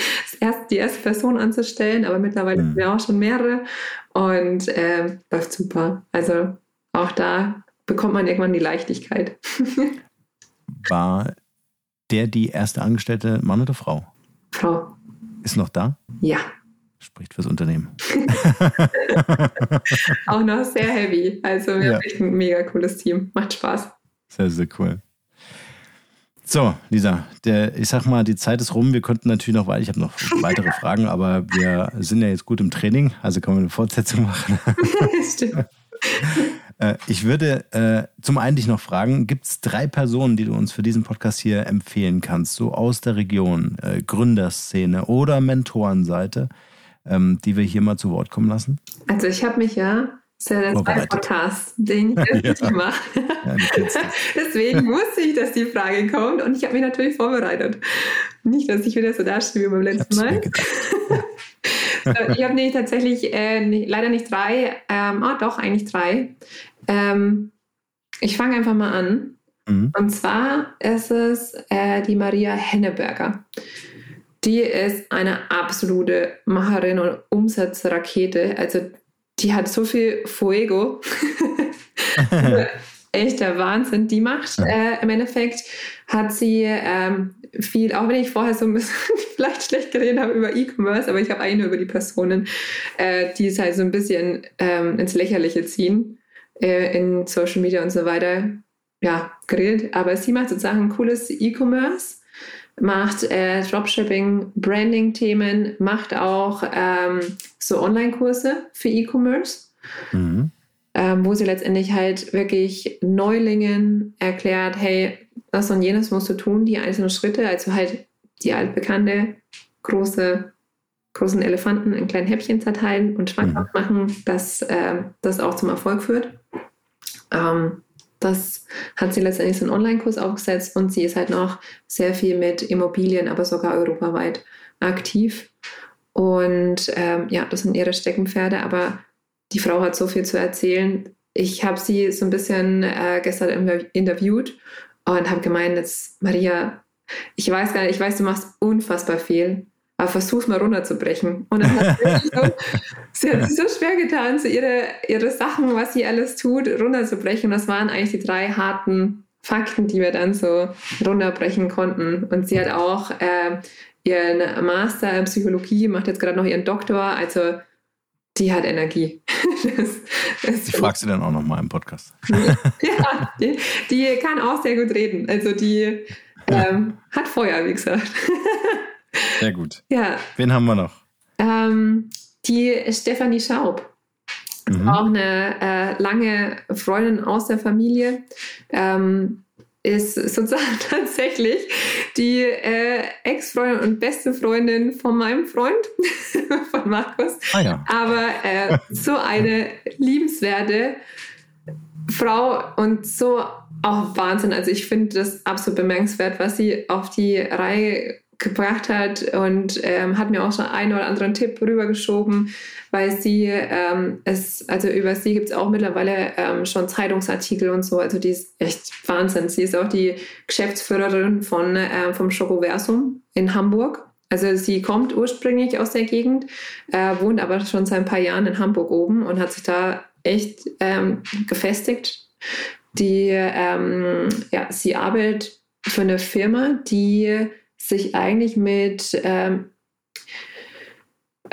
erst die erste Person anzustellen, aber mittlerweile mhm. sind wir auch schon mehrere und äh, läuft super. Also auch da bekommt man irgendwann die Leichtigkeit. War der die erste Angestellte Mann oder Frau? Frau. Ist noch da? Ja. Spricht fürs Unternehmen. auch noch sehr heavy. Also wir ja. haben echt ein mega cooles Team. Macht Spaß. Sehr, sehr cool. So, Lisa, der, ich sag mal, die Zeit ist rum. Wir könnten natürlich noch, weil ich habe noch weitere Fragen, aber wir sind ja jetzt gut im Training, also können wir eine Fortsetzung machen. Stimmt. Äh, ich würde äh, zum einen dich noch fragen, gibt es drei Personen, die du uns für diesen Podcast hier empfehlen kannst, so aus der Region, äh, Gründerszene oder Mentorenseite, ähm, die wir hier mal zu Wort kommen lassen? Also ich habe mich ja das ist ja der zweite Podcast, den ich jetzt ja. mache. Ja, Deswegen wusste ich, dass die Frage kommt und ich habe mich natürlich vorbereitet. Nicht, dass ich wieder so dastehe wie beim letzten Mal. ich habe nämlich tatsächlich äh, leider nicht drei, ähm, ah doch, eigentlich drei. Ähm, ich fange einfach mal an. Mhm. Und zwar ist es äh, die Maria Henneberger. Die ist eine absolute Macherin und Umsatzrakete. Also die hat so viel Fuego. Echter Wahnsinn. Die macht äh, im Endeffekt, hat sie ähm, viel, auch wenn ich vorher so ein bisschen vielleicht schlecht geredet habe über E-Commerce, aber ich habe eigentlich nur über die Personen, äh, die es halt so ein bisschen ähm, ins Lächerliche ziehen äh, in Social Media und so weiter, ja, geredet. Aber sie macht sozusagen cooles E-Commerce macht äh, Dropshipping, Branding-Themen, macht auch ähm, so Online-Kurse für E-Commerce, mhm. ähm, wo sie letztendlich halt wirklich Neulingen erklärt, hey, das und jenes musst du tun, die einzelnen Schritte, also halt die altbekannte große großen Elefanten in kleinen Häppchen zerteilen und schmackhaft mhm. machen, dass äh, das auch zum Erfolg führt. Ähm, das hat sie letztendlich so einen Online-Kurs aufgesetzt und sie ist halt noch sehr viel mit Immobilien, aber sogar europaweit aktiv. Und ähm, ja, das sind ihre Steckenpferde, aber die Frau hat so viel zu erzählen. Ich habe sie so ein bisschen äh, gestern interviewt und habe gemeint, jetzt Maria, ich weiß gar nicht, ich weiß, du machst unfassbar viel aber versuch's mal runterzubrechen. Und dann hat sie, so, sie hat sich so schwer getan, so ihre, ihre Sachen, was sie alles tut, runterzubrechen. Und das waren eigentlich die drei harten Fakten, die wir dann so runterbrechen konnten. Und sie hat auch äh, ihren Master in Psychologie, macht jetzt gerade noch ihren Doktor. Also die hat Energie. Das, das ich frage sie dann auch nochmal im Podcast. ja, die, die, kann auch sehr gut reden. Also die ähm, hat Feuer, wie gesagt. Sehr gut. Ja. Wen haben wir noch? Ähm, die Stefanie Schaub. Mhm. Auch eine äh, lange Freundin aus der Familie. Ähm, ist sozusagen tatsächlich die äh, Ex-Freundin und beste Freundin von meinem Freund, von Markus. Ah, ja. Aber äh, so eine liebenswerte Frau und so auch Wahnsinn. Also ich finde das absolut bemerkenswert, was sie auf die Reihe gebracht hat und ähm, hat mir auch schon einen oder anderen Tipp rübergeschoben, weil sie ähm, es, also über sie gibt es auch mittlerweile ähm, schon Zeitungsartikel und so, also die ist echt Wahnsinn. Sie ist auch die Geschäftsführerin von, äh, vom Schokoversum in Hamburg. Also sie kommt ursprünglich aus der Gegend, äh, wohnt aber schon seit ein paar Jahren in Hamburg oben und hat sich da echt ähm, gefestigt. Die, ähm, ja, sie arbeitet für eine Firma, die sich eigentlich mit ähm,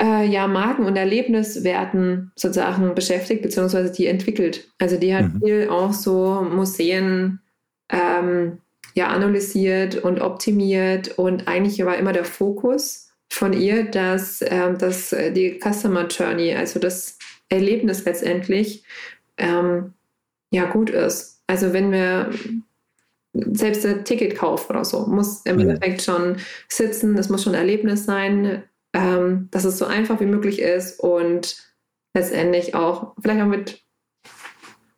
äh, ja, Marken- und Erlebniswerten sozusagen beschäftigt, beziehungsweise die entwickelt. Also die hat mhm. viel auch so Museen ähm, ja, analysiert und optimiert und eigentlich war immer der Fokus von ihr, dass, ähm, dass die Customer Journey, also das Erlebnis letztendlich, ähm, ja gut ist. Also wenn wir selbst der Ticketkauf oder so muss im mhm. Endeffekt schon sitzen, das muss schon ein Erlebnis sein. ähm, dass es so einfach wie möglich ist und letztendlich auch vielleicht auch mit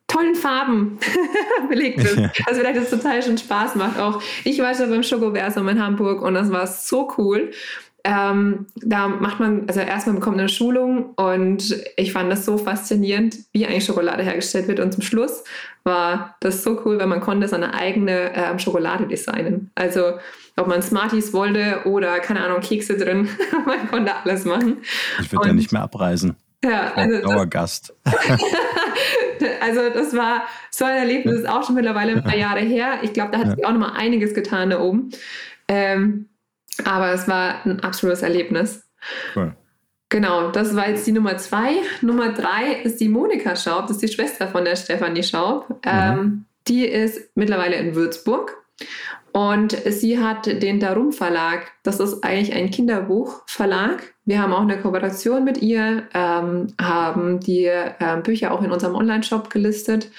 tollen Farben belegt ist. Also vielleicht das total schon Spaß macht. Auch ich war schon beim Schokoversum in Hamburg und das war so cool. Ähm, da macht man, also erstmal bekommt man eine Schulung und ich fand das so faszinierend, wie eigentlich Schokolade hergestellt wird. Und zum Schluss war das so cool, weil man konnte seine eigene ähm, Schokolade designen. Also ob man Smarties wollte oder keine Ahnung, Kekse drin, man konnte alles machen. Ich würde ja nicht mehr abreisen. Ja, also Dauergast. also das war so ein Erlebnis, ist auch schon mittlerweile ein paar Jahre her. Ich glaube, da hat sich auch noch mal einiges getan da oben. Ähm, aber es war ein absolutes Erlebnis. Cool. Genau, das war jetzt die Nummer zwei. Nummer drei ist die Monika Schaub, das ist die Schwester von der Stefanie Schaub. Mhm. Ähm, die ist mittlerweile in Würzburg und sie hat den Darum Verlag. Das ist eigentlich ein Kinderbuchverlag. Wir haben auch eine Kooperation mit ihr, ähm, haben die äh, Bücher auch in unserem Online-Shop gelistet.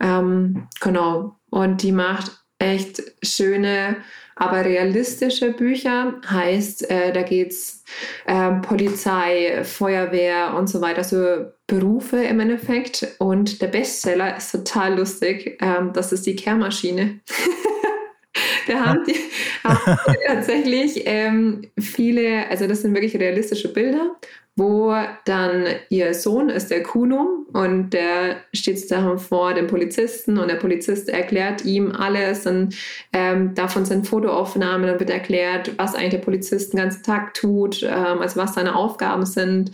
Ähm, genau. Und die macht echt schöne, aber realistische Bücher. Heißt, äh, da geht es äh, Polizei, Feuerwehr und so weiter, so Berufe im Endeffekt. Und der Bestseller ist total lustig. Ähm, das ist die Kehrmaschine. Da haben die, haben tatsächlich ähm, viele, also das sind wirklich realistische Bilder, wo dann ihr Sohn ist der Kuno und der steht da vor dem Polizisten und der Polizist erklärt ihm alles und ähm, davon sind Fotoaufnahmen, dann wird erklärt, was eigentlich der Polizist den ganzen Tag tut, ähm, also was seine Aufgaben sind.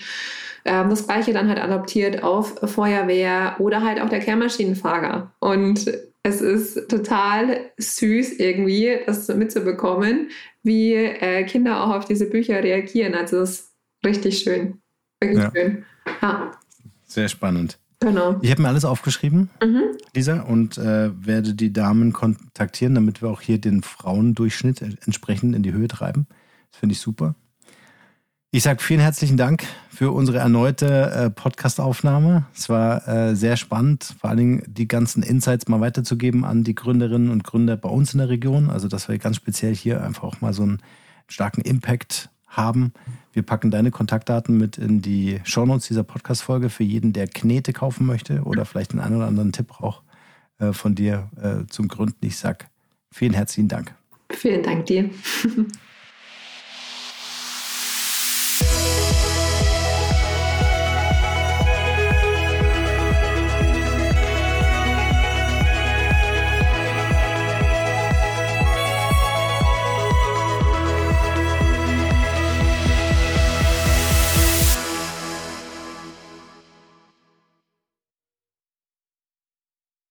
Ähm, das gleiche dann halt adaptiert auf Feuerwehr oder halt auch der Kehrmaschinenfahrer. Und es ist total süß irgendwie, das mitzubekommen, wie äh, Kinder auch auf diese Bücher reagieren. Also es richtig schön. Wirklich ja. schön. Ja. Sehr spannend. Genau. Ich habe mir alles aufgeschrieben, mhm. Lisa, und äh, werde die Damen kontaktieren, damit wir auch hier den Frauendurchschnitt entsprechend in die Höhe treiben. Das finde ich super. Ich sage vielen herzlichen Dank für unsere erneute äh, Podcast-Aufnahme. Es war äh, sehr spannend, vor allen Dingen die ganzen Insights mal weiterzugeben an die Gründerinnen und Gründer bei uns in der Region. Also, dass wir ganz speziell hier einfach auch mal so einen starken Impact haben. Wir packen deine Kontaktdaten mit in die Shownotes dieser Podcast-Folge für jeden, der Knete kaufen möchte oder vielleicht einen, oder anderen Tipp auch äh, von dir äh, zum Gründen. Ich sage vielen herzlichen Dank. Vielen Dank dir.